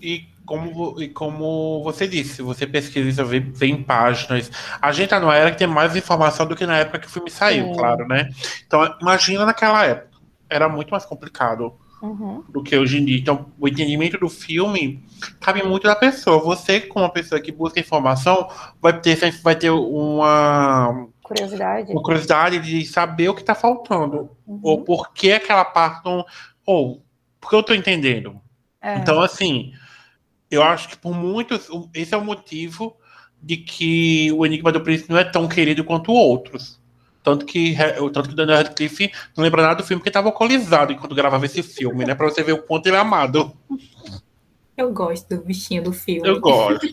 E como, e como você disse, você pesquisa, vê, vê em páginas. A gente tá numa era que tem mais informação do que na época que o filme saiu, Sim. claro, né? Então, imagina naquela época. Era muito mais complicado Uhum. do que hoje em dia. Então, o entendimento do filme cabe muito da pessoa. Você, como uma pessoa que busca informação, vai ter, vai ter uma, Curiosidade. uma curiosidade de saber o que está faltando. Uhum. Ou por que aquela parte não. Ou, porque eu estou entendendo. É. Então, assim, eu acho que por muitos. Esse é o motivo de que o Enigma do Príncipe não é tão querido quanto outros. Tanto que, o tanto que o Daniel Radcliffe não lembra nada do filme porque estava alcoolizado enquanto gravava esse filme, né? Pra você ver o quanto ele é amado. Eu gosto do bichinho do filme. Eu gosto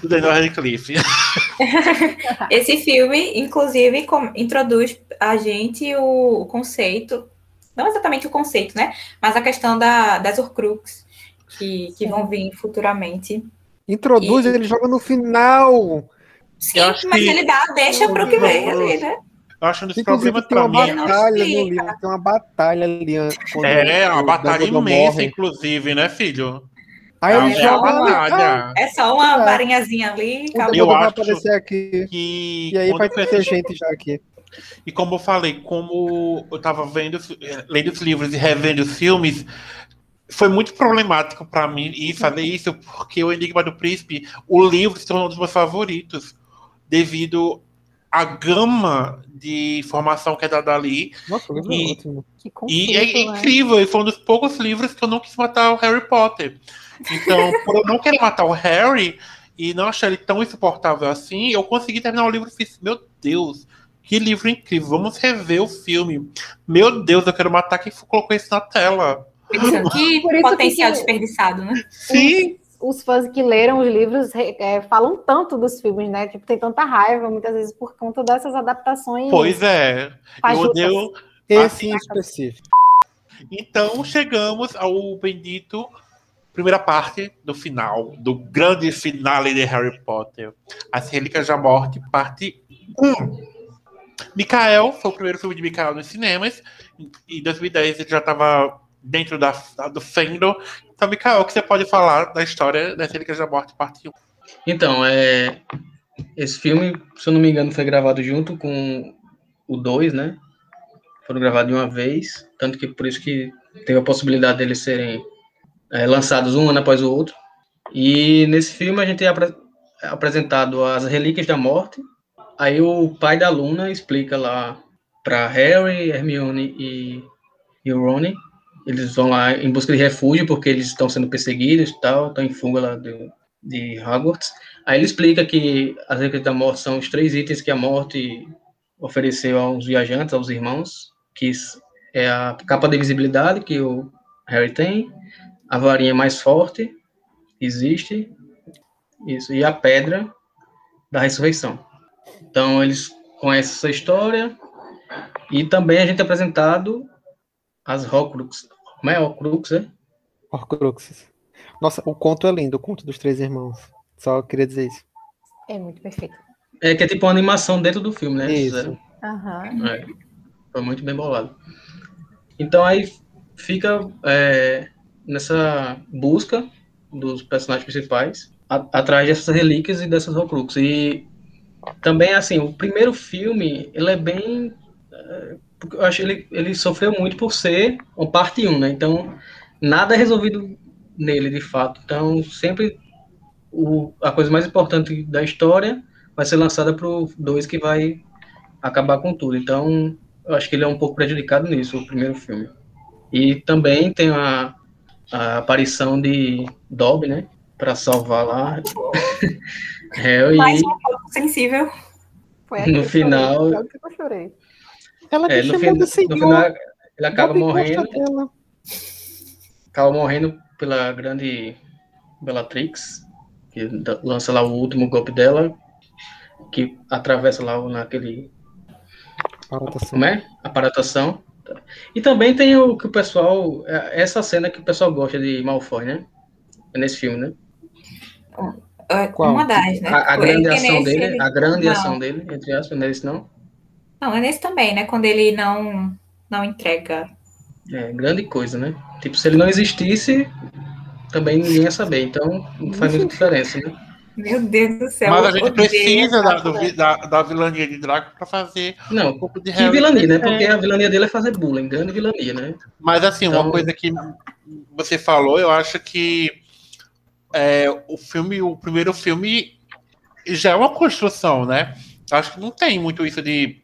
do Daniel Radcliffe. Esse filme, inclusive, introduz a gente o, conceito, não exatamente o conceito, né? Mas a questão da, das Horcrux, que, que vão vir futuramente. Introduz, E- ele joga no final. Sim, mas que- ele dá, deixa para o que vem ali, né? Eu acho um dos Inclusive, problemas tem uma não batalha no livro. Tem uma batalha ali. an- quando É, uma o batalha Dumbledore imensa, morre. inclusive, né, filho? Aí É ele uma joga ali, ah, batalha. É só uma É. varinhazinha ali, acabou. Eu acho aparecer aqui. Que E aí quando vai ter gente já aqui. E como eu falei, como eu tava vendo, lendo os livros e revendo os filmes, foi muito problemático para mim ir fazer isso, porque o Enigma do Príncipe, o livro se tornou um dos meus favoritos, devido à gama de informação que é dada ali. Nossa, o livro E- é ótimo. Que E é incrível, e foi um dos poucos livros que eu não quis matar o Harry Potter. Então, por eu não querer matar o Harry e não achar ele tão insuportável assim, eu consegui terminar o livro e fiz, meu Deus, que livro incrível, vamos rever o filme. Meu Deus, eu quero matar quem colocou isso na tela. Pensando, Que que potencial que- desperdiçado, né? Sim, os fãs que leram os livros é, falam tanto dos filmes, né? Tipo, tem tanta raiva, muitas vezes, por conta dessas adaptações. pois é. Eu fajutas. odeio. Esse em Assim, específico. Então chegamos ao bendito primeira parte do final, do grande finale de Harry Potter, As Relíquias da Morte, parte 1. Mikael foi o primeiro filme de Mikael nos cinemas. Em 2010 ele já estava dentro da, do fandom. Então, Mikael, o que você pode falar da história das Relíquias da Morte, parte 1? Então, é, esse filme, se eu não me engano, foi gravado junto com o 2, né? Foram gravados de uma vez, tanto que por isso que teve a possibilidade deles serem é, lançados um ano após o outro. E nesse filme a gente é apre- é apresentado as relíquias da morte. Aí o pai da Luna explica lá para Harry, Hermione e, e o Rony. Eles vão lá em busca de refúgio porque eles estão sendo perseguidos e tal, estão em fuga lá do, de Hogwarts. Aí ele explica que as relíquias da morte são os três itens que a morte ofereceu aos viajantes, aos irmãos, que é a capa de visibilidade que o Harry tem, a varinha mais forte existe, isso, e a pedra da ressurreição. Então eles conhecem essa história E também a gente é apresentado as Horcrux. Como é Horcrux, é? Horcruxes. Nossa, o conto é lindo, o conto dos três irmãos. Só queria dizer isso. É muito perfeito. É que é tipo uma animação dentro do filme, né? Isso. Aham. É, foi muito bem bolado. Então aí fica é, nessa busca dos personagens principais a- atrás dessas relíquias e dessas Horcrux. E também, assim, o primeiro filme, ele é bem... é, eu acho que ele, ele sofreu muito por ser uma parte 1, né? Então, nada é resolvido nele, de fato. Então, sempre o, a coisa mais importante da história vai ser lançada pro 2 que vai acabar com tudo. Então, eu acho que ele é um pouco prejudicado nisso, o primeiro filme. E também tem a, a aparição de Dobby, né? Pra salvar lá. Hel, Mais e um pouco sensível. Foi No final- eu chorei. Ela é, no, chamou de no senhor. final ele acaba morrendo. dela. Acaba morrendo pela grande Bellatrix, que lança lá o último golpe dela, que atravessa lá naquele Parotação. como é? Aparatação. E também tem o que o pessoal. é- Essa cena que o pessoal gosta de Malfoy, né? É nesse filme, né? É, Qual? Uma das, né? A, a grande ação nesse dele, ele- a grande Não. ação dele, entre aspas, não é esse não? Não, é nesse também, né? Quando ele não, não entrega. É, grande coisa, né? Tipo, se ele não existisse, também ninguém ia saber. Então, não faz muita diferença, né? Meu Deus do céu. Mas a gente precisa da, do da, da vilania de Draco pra fazer um Não, pouco de que vilania, né? Porque a vilania dele é fazer bullying, grande vilania, né? Mas assim, Então- uma coisa que você falou, eu acho que é, o filme, o primeiro filme já é uma construção, né? Acho que não tem muito isso de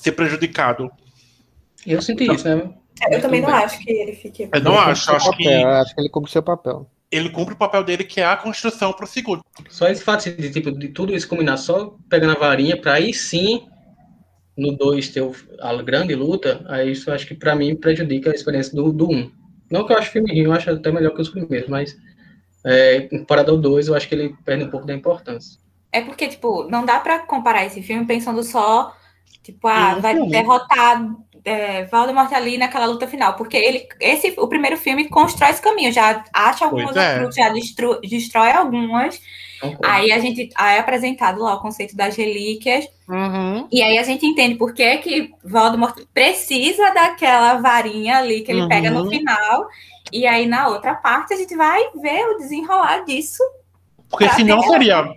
ser prejudicado. Eu senti isso, né? Eu também não bem. acho que ele fique. Eu não Ele acho, acho que eu acho que ele cumpre seu papel. ele cumpre o papel dele, que é a construção pro segundo. Só esse fato de, tipo, de tudo isso combinar só pegando a varinha pra aí sim no 2 ter o- a grande luta, aí isso eu acho que pra mim prejudica a experiência do 1. Do um. Não que eu acho filme ruim, eu acho até melhor que os primeiros, mas é, comparado ao 2, eu acho que ele perde um pouco da importância. É porque, tipo, não dá pra comparar esse filme pensando só, tipo, ah, um vai filme. derrotar é, Voldemort ali naquela luta final. Porque ele, esse, o primeiro filme constrói esse caminho, já acha algumas é. Já destru- destrói algumas. Concordo. Aí a gente aí é apresentado lá o conceito das relíquias. Uhum. E aí a gente entende por que, que Voldemort precisa daquela varinha ali que ele Uhum. pega no final. E aí, na outra parte, a gente vai ver o desenrolar disso. Porque senão seria.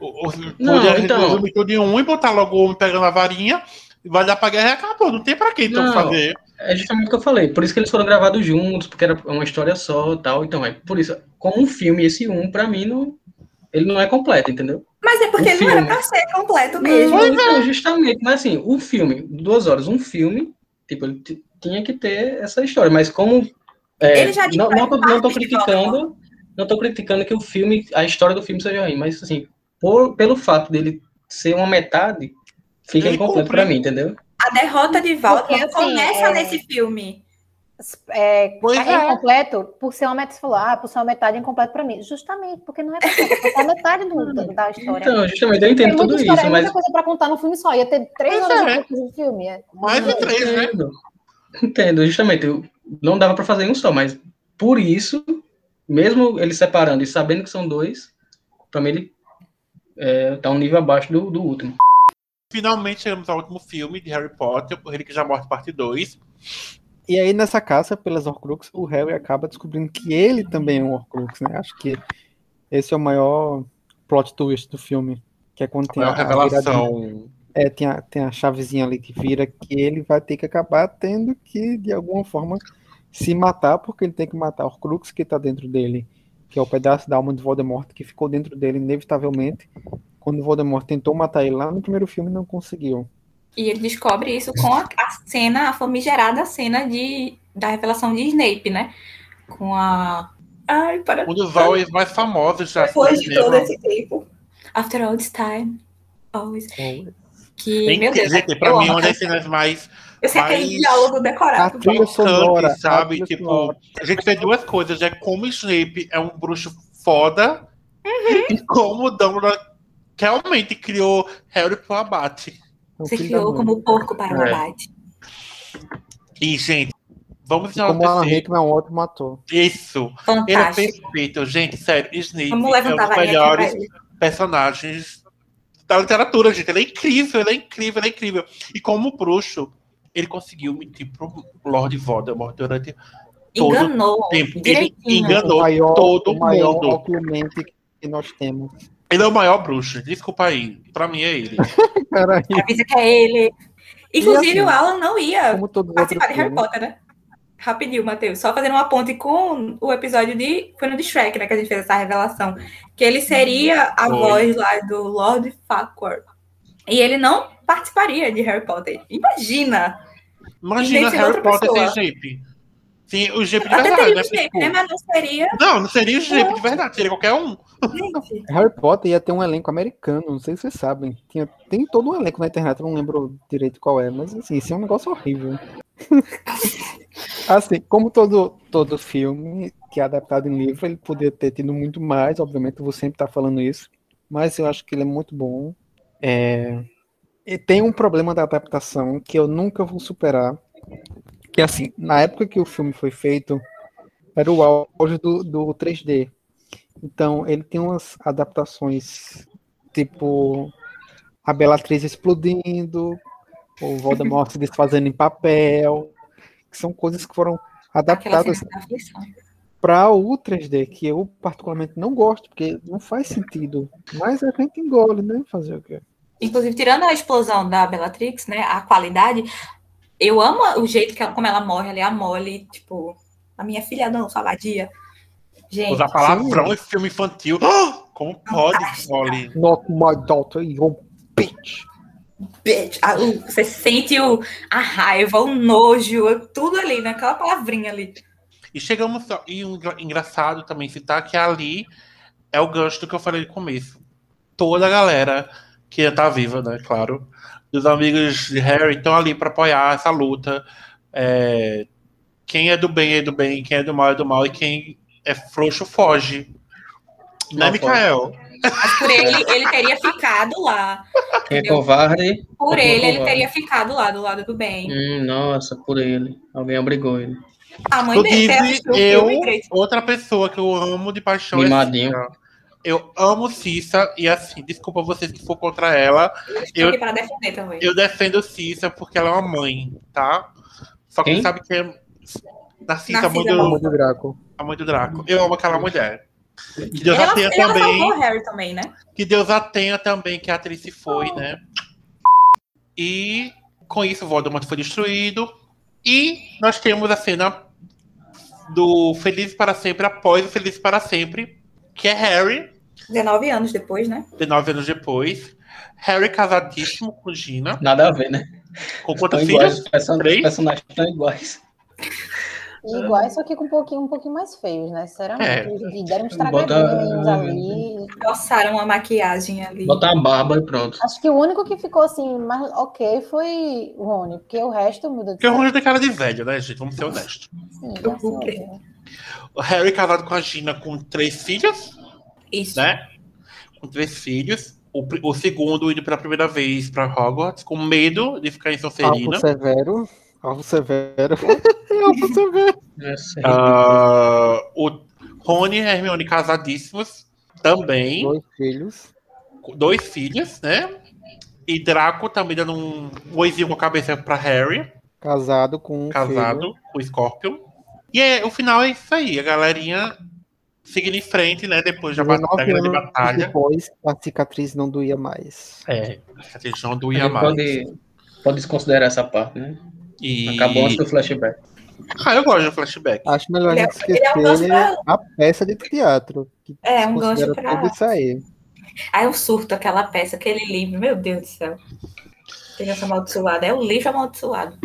O, o, Não, podia então- resolver tudo em um e botar logo o homem pegando a varinha, e vai dar pra guerra e acabou. Não tem pra que então Não. fazer. É justamente o que eu falei, por isso que eles foram gravados juntos, porque era uma história só tal. Então, é por isso, como um filme, esse um, pra mim, não, ele não é completo, entendeu? Mas é porque O não era filme. pra ser completo mesmo. Não, então, justamente, mas assim, o filme, duas horas, um filme, tipo, ele tinha que ter essa história, mas como. é, Ele já não, não, tô, não tô criticando, não tô criticando que o filme, a história do filme seja ruim, mas assim, por, pelo fato dele ser uma metade, fica Ele incompleto pra mim, entendeu? A derrota de Porque, assim, começa é- nesse filme. É, Pois é é. incompleto por ser uma metade. Falou, ah, por ser uma metade incompleto pra mim. Justamente, porque não é completo, porque é a metade do, da, história. Então, justamente, eu entendo tudo história, isso, é mas. muita coisa pra contar no filme só. Ia ter três Pois horas é. de filme. É. Mais de três, né? Entendo. Justamente. eu- Não dava pra fazer um só, mas por isso, mesmo ele separando e sabendo que são dois, pra mim ele é, tá um nível abaixo do, do último. Finalmente chegamos ao último filme de Harry Potter, o Relíquia já Morte, parte 2. E aí, nessa caça pelas Horcrux, o Harry acaba descobrindo que ele também é um Horcrux, né? Acho que esse é o maior plot twist do filme. Que é quando A tem a, maior a viradinha. revelação. É, tem a, tem a chavezinha ali que vira que ele vai ter que acabar tendo que, de alguma forma, se matar, porque ele tem que matar o Horcrux que tá dentro dele, que é o pedaço da alma de Voldemort que ficou dentro dele inevitavelmente. Quando Voldemort tentou matar ele lá no primeiro filme, não conseguiu. E ele descobre isso com a, a cena, a famigerada cena de, da revelação de Snape, né? Com a. Ai, para. Um dos valores mais famosos já. Depois de todo cinema. esse tempo. After all this time. Always. Que, Tem meu que Deus, dizer que eu pra mim é uma das cenas mais Eu sei aquele mais- diálogo A decorado. trilha sonora, sabe? a trilha Tipo, sonora. a gente vê duas coisas, é como Snape é um bruxo foda Uhum. e como o Dumbledore realmente criou Harry pro abate. É Você criou como porco para o É. abate. E, gente, vamos Como o Alan Rickman é um ótimo ator. isso. Ele é Fantástico. perfeito, gente, sério. Snape Vamos é um a dos melhores personagens da literatura, gente. Ele é incrível, ele é incrível, ele é incrível. E como bruxo, ele conseguiu mentir pro Lord Voldemort durante todo Enganou o tempo. Ele enganou o maior, todo o maior mundo. que nós temos. Ele é o maior bruxo. Desculpa aí. Pra mim é ele. Peraí, Avisa que é ele. Inclusive, assim, o Alan não ia participar de Harry. Potter, né? Rapidinho, Matheus. Só fazendo uma ponte com o episódio de. Foi no de Shrek, né? Que a gente fez essa revelação. Que ele seria a Foi. voz lá do Lord Farquaad. E ele não participaria de Harry Potter. Imagina! Imagina é Harry Potter sem pessoa. Snape. Sim, o Snape de Até verdade, teria né? o Snape, Tipo, né? Mas não seria. Não, não seria o Snape de verdade, seria qualquer um. Gente, Harry Potter ia ter um elenco americano, não sei se vocês sabem. Tinha, tem todo um elenco na internet, eu não lembro direito qual é, mas assim, isso é um negócio horrível. assim, como todo, todo filme que é adaptado em livro, ele poderia ter tido muito mais, obviamente, eu vou sempre estar falando isso, mas eu acho que ele é muito bom. É, E tem um problema da adaptação que eu nunca vou superar, que assim, na época que o filme foi feito, era o auge do, do 3D. Então, ele tem umas adaptações, tipo a Bellatrix explodindo, o Voldemort se desfazendo em papel, que são coisas que foram adaptadas para o 3D, que eu particularmente não gosto, porque não faz sentido. Mas a gente engole, né? Fazer o quê? Inclusive, tirando a explosão da Bellatrix, né? A qualidade, eu amo o jeito que ela, como ela morre ali, a Molly, tipo, a minha filha não, sabadia. Gente, Usar palavrão em filme infantil. Ah, Como pode, Molly? Not my daughter, you bitch. bitch, a- o- você sente o, a raiva, o nojo, tudo ali, naquela palavrinha ali. E chegamos. só- E um engra- engraçado também citar que ali é o gancho do que eu falei no começo. Toda a galera que tá viva, né? Claro. Dos amigos de Harry estão ali para apoiar essa luta. É, quem é do bem é do bem, quem é do mal é do mal, e quem é frouxo foge. Né, Não Mikael? Mas por ele, ele teria ficado lá. Quem é covarde? Por ele, vou ele teria ficado lá, do lado do bem. Hum, nossa, por ele. Alguém obrigou ele. A mãe dele eu, outra pessoa que eu amo de paixão Mimadinho. é. Eu amo Cissa, e assim, desculpa vocês que for contra ela, eu- aqui para defender também. Eu defendo Cissa porque ela é uma mãe, tá? Só que Quem? sabe que é Narcisa, a mãe Narcisa do, Amor do Draco. a mãe do Draco. Eu amo aquela mulher. Que Deus ela, a tenha ela também. o Harry também, né? Que Deus a tenha também, que a atriz se foi, né? E com isso, Voldemort foi destruído. E nós temos a cena do Feliz para Sempre após o Feliz para Sempre, que é Harry, 19 anos depois, né? 19 anos depois. Harry casadíssimo com Gina. Nada a ver, né? Com quantos Estão iguais, person- Três? os personagens estão iguais. Iguais, só que com um pouquinho, um pouquinho mais feios, né? Sinceramente. É. Deram uns Bota- tragadinhos ali. Passaram a maquiagem ali. Botar a barba e pronto. Acho que o único que ficou assim, mais ok, foi o Rony, porque o resto, Deus do Porque o céu. Ron tem cara de velho, né, gente? Vamos ser honestos. Sim. O Harry casado com a Gina com três filhos, Isso. né? Com três filhos. O, o segundo indo pela primeira vez para Hogwarts, com medo de ficar em Sonserina. Alvo Severo. Alvo Severo. Alvo Severo. Ah, o Rony e Hermione casadíssimos também. Dois filhos. Dois filhos, né? E Draco também dando um oizinho com a cabeça para Harry, Casado com um casado filho. com o Scorpion. E é, o final é isso aí, a galerinha seguindo em frente, né? Depois da, ba- 19 da grande anos batalha. Depois, a cicatriz não doía mais. É, a gente não A doía gente mais. pode, pode desconsiderar essa parte, né? E... Acabou antes do flashback. Ah, eu gosto do flashback. Acho melhor a Ele é- gente ele é um esquecer pra- a peça de teatro. Que É, um gancho pra. tudo isso aí. Aí eu surto aquela peça, aquele livro, meu Deus do céu. Criança amaldiçoada. É o livro amaldiçoado.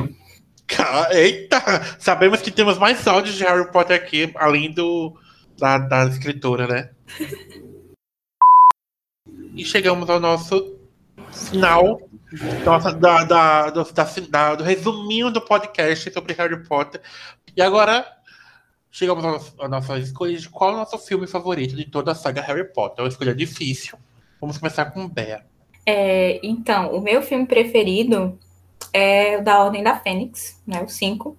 Eita! Sabemos que temos mais áudios de Harry Potter aqui, além do da, da escritora, né? E chegamos ao nosso final nossa, da, da, do, da- da- do resuminho do podcast sobre Harry Potter. E agora chegamos à nossa escolha de qual é o nosso filme favorito de toda a saga Harry Potter. É uma escolha difícil. Vamos começar com Bea. É, então, o meu filme preferido é o da Ordem da Fênix, né, o 5,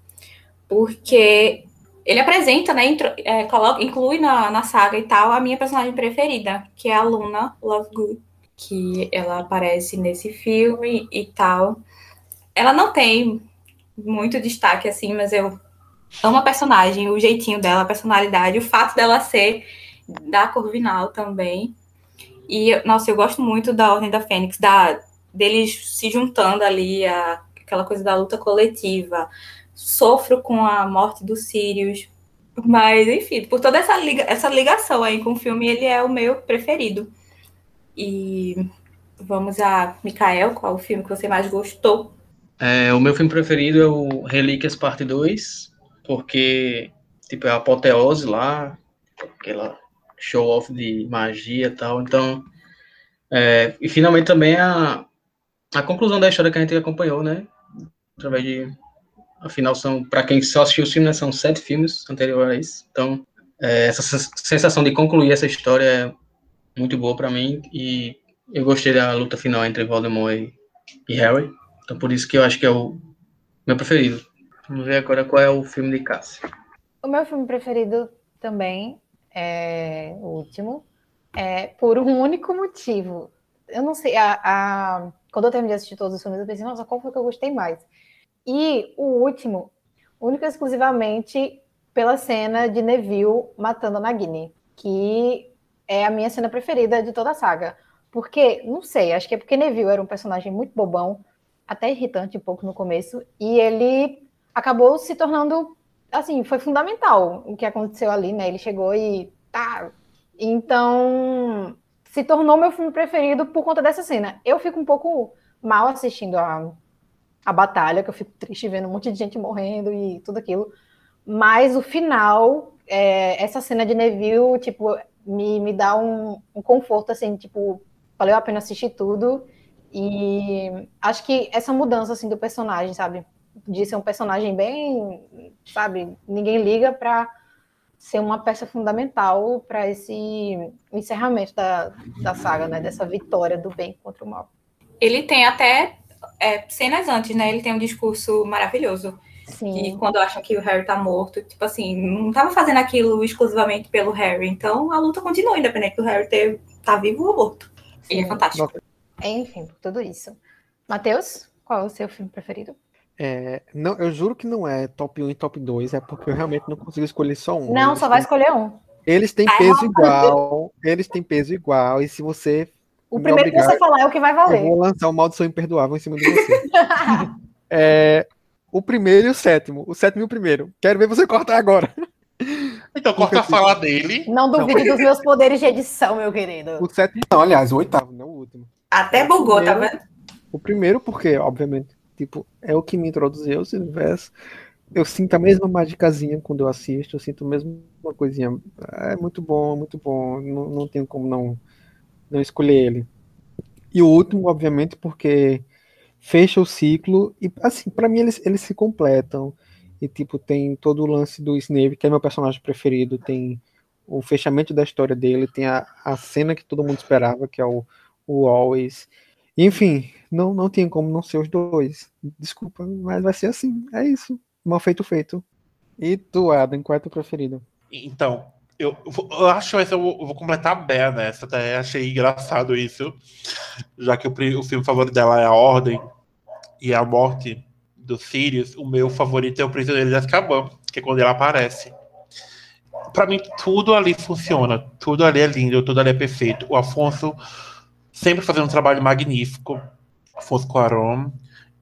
porque ele apresenta, né, intro, é, coloca, inclui na, na saga e tal a minha personagem preferida, que é a Luna Lovegood, que ela aparece nesse filme e tal. Ela não tem muito destaque assim, mas eu amo a personagem, o jeitinho dela, a personalidade, o fato dela ser da Corvinal também. E, nossa, eu gosto muito da Ordem da Fênix, da, deles se juntando ali, a, aquela coisa da luta coletiva. Sofro com a morte do Sirius. Mas, enfim, por toda essa, liga, essa ligação aí com o filme, ele é o meu preferido. E vamos a Mikael, qual o filme que você mais gostou? É, o meu filme preferido é o Relíquias Parte 2, porque, tipo, é a apoteose lá, aquela show-off de magia e tal, então... É, e finalmente também a, a conclusão da história que a gente acompanhou, né? Através de... Afinal, são, para quem só assistiu o filme, né, são sete filmes anteriores. Então, é, essa sensação de concluir essa história é muito boa para mim e eu gostei da luta final entre Voldemort e, e Harry. Então por isso que eu acho que é o meu preferido. Vamos ver agora qual é o filme de Cássia. O meu filme preferido também é o último, é por um único motivo. Eu não sei, a, a... quando eu terminei de assistir todos os filmes, eu pensei, nossa, qual foi que eu gostei mais? E o último, único e exclusivamente pela cena de Neville matando a Nagini, que é a minha cena preferida de toda a saga. Porque, não sei, acho que é porque Neville era um personagem muito bobão, até irritante um pouco no começo, e ele acabou se tornando, assim, foi fundamental o que aconteceu ali, né? Ele chegou e tá. Então, se tornou meu filme preferido por conta dessa cena. Eu fico um pouco mal assistindo a, a batalha, que eu fico triste vendo um monte de gente morrendo e tudo aquilo. Mas o final, é, essa cena de Neville, tipo, me, me dá um, um conforto, assim, tipo, valeu a pena assistir tudo. E acho que essa mudança assim do personagem, sabe? De ser um personagem bem, sabe, ninguém liga para ser uma peça fundamental para esse encerramento da, da saga, né? Dessa vitória do bem contra o mal. Ele tem até é, cenas antes, né? Ele tem um discurso maravilhoso. Sim. E quando acham que o Harry tá morto, tipo assim, não tava fazendo aquilo exclusivamente pelo Harry. Então a luta continua, independente do Harry ter, tá vivo ou morto. Sim. E é fantástico. Enfim, tudo isso. Matheus, qual é o seu filme preferido? É, não, eu juro que não é top 1 e top 2, é porque eu realmente não consigo escolher só um. Não, eles só vai escolher um. Eles têm peso igual, eles têm peso igual, e se você. O primeiro obrigar, que você falar é o que vai valer. Eu vou lançar o maldição imperdoável em cima de você. é, o primeiro e o sétimo. O sétimo e o primeiro. Quero ver você cortar agora. Então, corta a fala dele. Não duvide não. dos meus poderes de edição, meu querido. O sétimo, não, aliás, o oitavo, não o último. Até bugou, tá vendo? O primeiro, porque, obviamente, tipo, é o que me introduziu esse universo. Eu sinto a mesma magicazinha quando eu assisto, eu sinto a mesma coisinha. É muito bom, muito bom. Não, não tenho como não, não escolher ele. E o último, obviamente, porque fecha o ciclo e, assim, para mim eles, eles se completam. E, tipo, tem todo o lance do Snape, que é meu personagem preferido, tem o fechamento da história dele, tem a, a cena que todo mundo esperava, que é o, o Always. Enfim, não, não tem como não ser os dois. Desculpa, mas vai ser assim. É isso. Mal feito, feito. E tu, Adam, qual é teu preferido? Então, eu, eu acho que eu vou completar a Bé nessa, até achei engraçado isso. Já que o, o filme favorito dela é A Ordem e a Morte do Sirius, o meu favorito é o Prisioneiro de Azkaban, que é quando ele aparece. Para mim, tudo ali funciona, tudo ali é lindo, tudo ali é perfeito. O Afonso sempre fazendo um trabalho magnífico. Afonso Cuarón.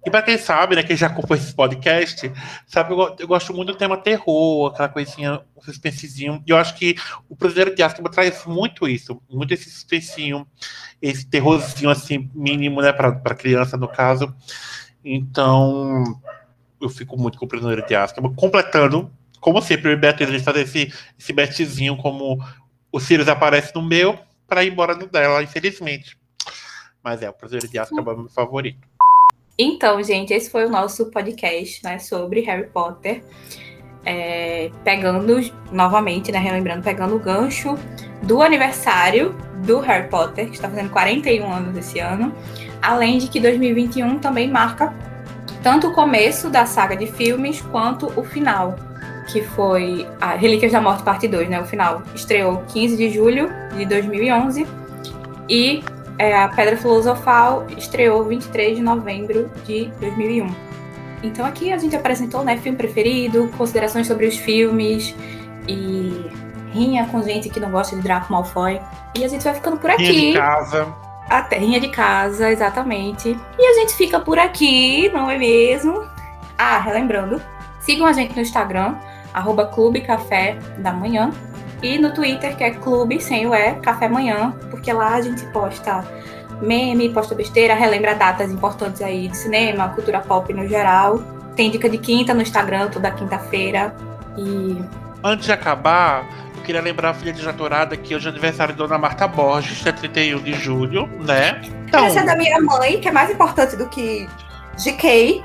E para quem sabe, né, quem já acompanha esse podcast, sabe, eu, eu, gosto muito do tema terror, aquela coisinha, um suspensezinho. E eu acho que o Prisioneiro de Azkaban traz muito isso, muito esse suspensinho, esse terrorzinho, assim, mínimo, né, para criança, no caso. Então, eu fico muito com o Prisioneiro de Azkaban, completando, como sempre, o a gente fazer esse, esse betzinho, como o Sirius aparece no meu, para ir embora no dela, infelizmente. Mas é, o Prazer de Azkaban é meu favorito. Então, gente, esse foi o nosso podcast né, sobre Harry Potter. É, pegando novamente, né, relembrando, pegando o gancho do aniversário do Harry Potter, que está fazendo 41 anos esse ano, além de que 2021 também marca tanto o começo da saga de filmes quanto o final, que foi a Relíquias da Morte parte 2, né? O final estreou 15 de julho de 2011 e é, a Pedra Filosofal estreou 23 de novembro de 2001. Então aqui a gente apresentou, né, filme preferido, considerações sobre os filmes e rinha com gente que não gosta de Draco Malfoy. E a gente vai ficando por Rinha aqui. de casa. A terrinha de casa, exatamente. E a gente fica por aqui, não é mesmo? Ah, relembrando, sigam a gente no Instagram, arroba Clube Café da Manhã. E no Twitter, que é Clube, sem o E, Café Manhã, porque lá a gente posta meme, posta besteira, relembra datas importantes aí de cinema, cultura pop no geral. Tem dica de quinta no Instagram, toda quinta-feira. E Antes de acabar, eu queria lembrar a filha de Jatorada que hoje é aniversário da Dona Marta Borges, dia 31 de julho, né? Então, essa é da minha mãe, que é mais importante do que GK.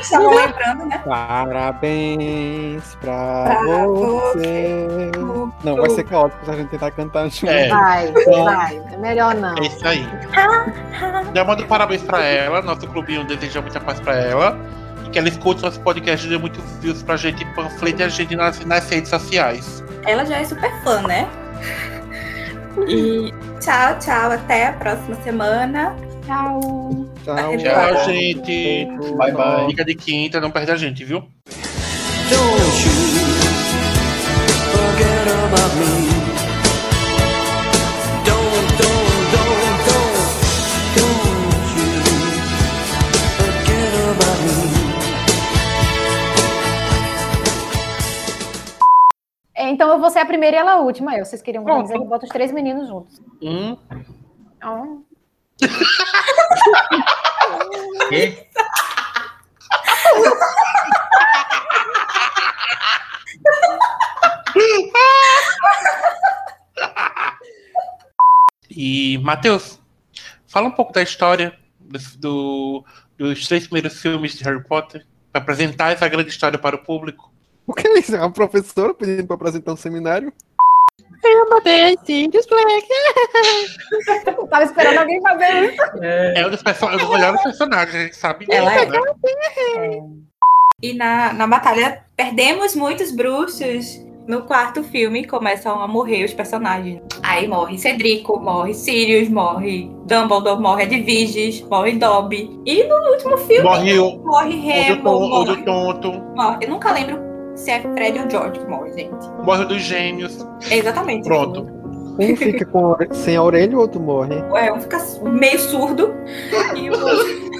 Estavam lembrando, né? Parabéns pra, Pra você. Não, vai ser caótico se a gente tentar cantar junto. É. Vai, vai. É melhor não. é isso aí. Já mando parabéns pra ela, nosso clubinho deseja muita paz pra ela. E que ela escute nosso podcast e dê muitos views pra gente, panflete a gente nas, nas redes sociais. Ela já é super fã, né? E tchau, tchau. Até a próxima semana. Tchau. Tchau, Tchau, gente. Bye, bye. Dica de quinta, não perde a gente, viu? Don't you forget about me. Don't, don't, don't, don't, don't you forget about me. É, Então eu vou ser a primeira e ela a última. Eu, vocês queriam dizer que bota os três meninos juntos. Um, Então, E? E, Matheus, fala um pouco da história do- do- dos três primeiros filmes de Harry Potter, para apresentar essa grande história para o público. O que é isso? É uma professora pedindo pra apresentar um seminário? Eu tava esperando alguém fazer isso. É, É um dos, perso- é um dos melhores personagens, a gente sabe Ela é. né? E na, na batalha perdemos muitos bruxos. No quarto filme começam a morrer os personagens. Aí morre Cedrico, morre Sirius, morre Dumbledore, morre Edviges, morre Dobby. E no último filme Morre o, morre o, do, Remo, ton- o do morre, tonto, morre. Eu nunca lembro se é Fred ou George que morre, gente. morre o dos gênios. É exatamente. Pronto. Um fica com sem a orelha e o outro morre. É, um fica meio surdo e o outro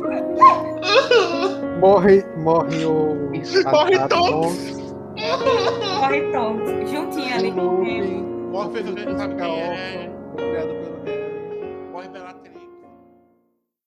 Morre, morre o. Morre todos. morre pronto. Juntinho ali o o. Morre o dos gênios, sabe quem é? criado pelo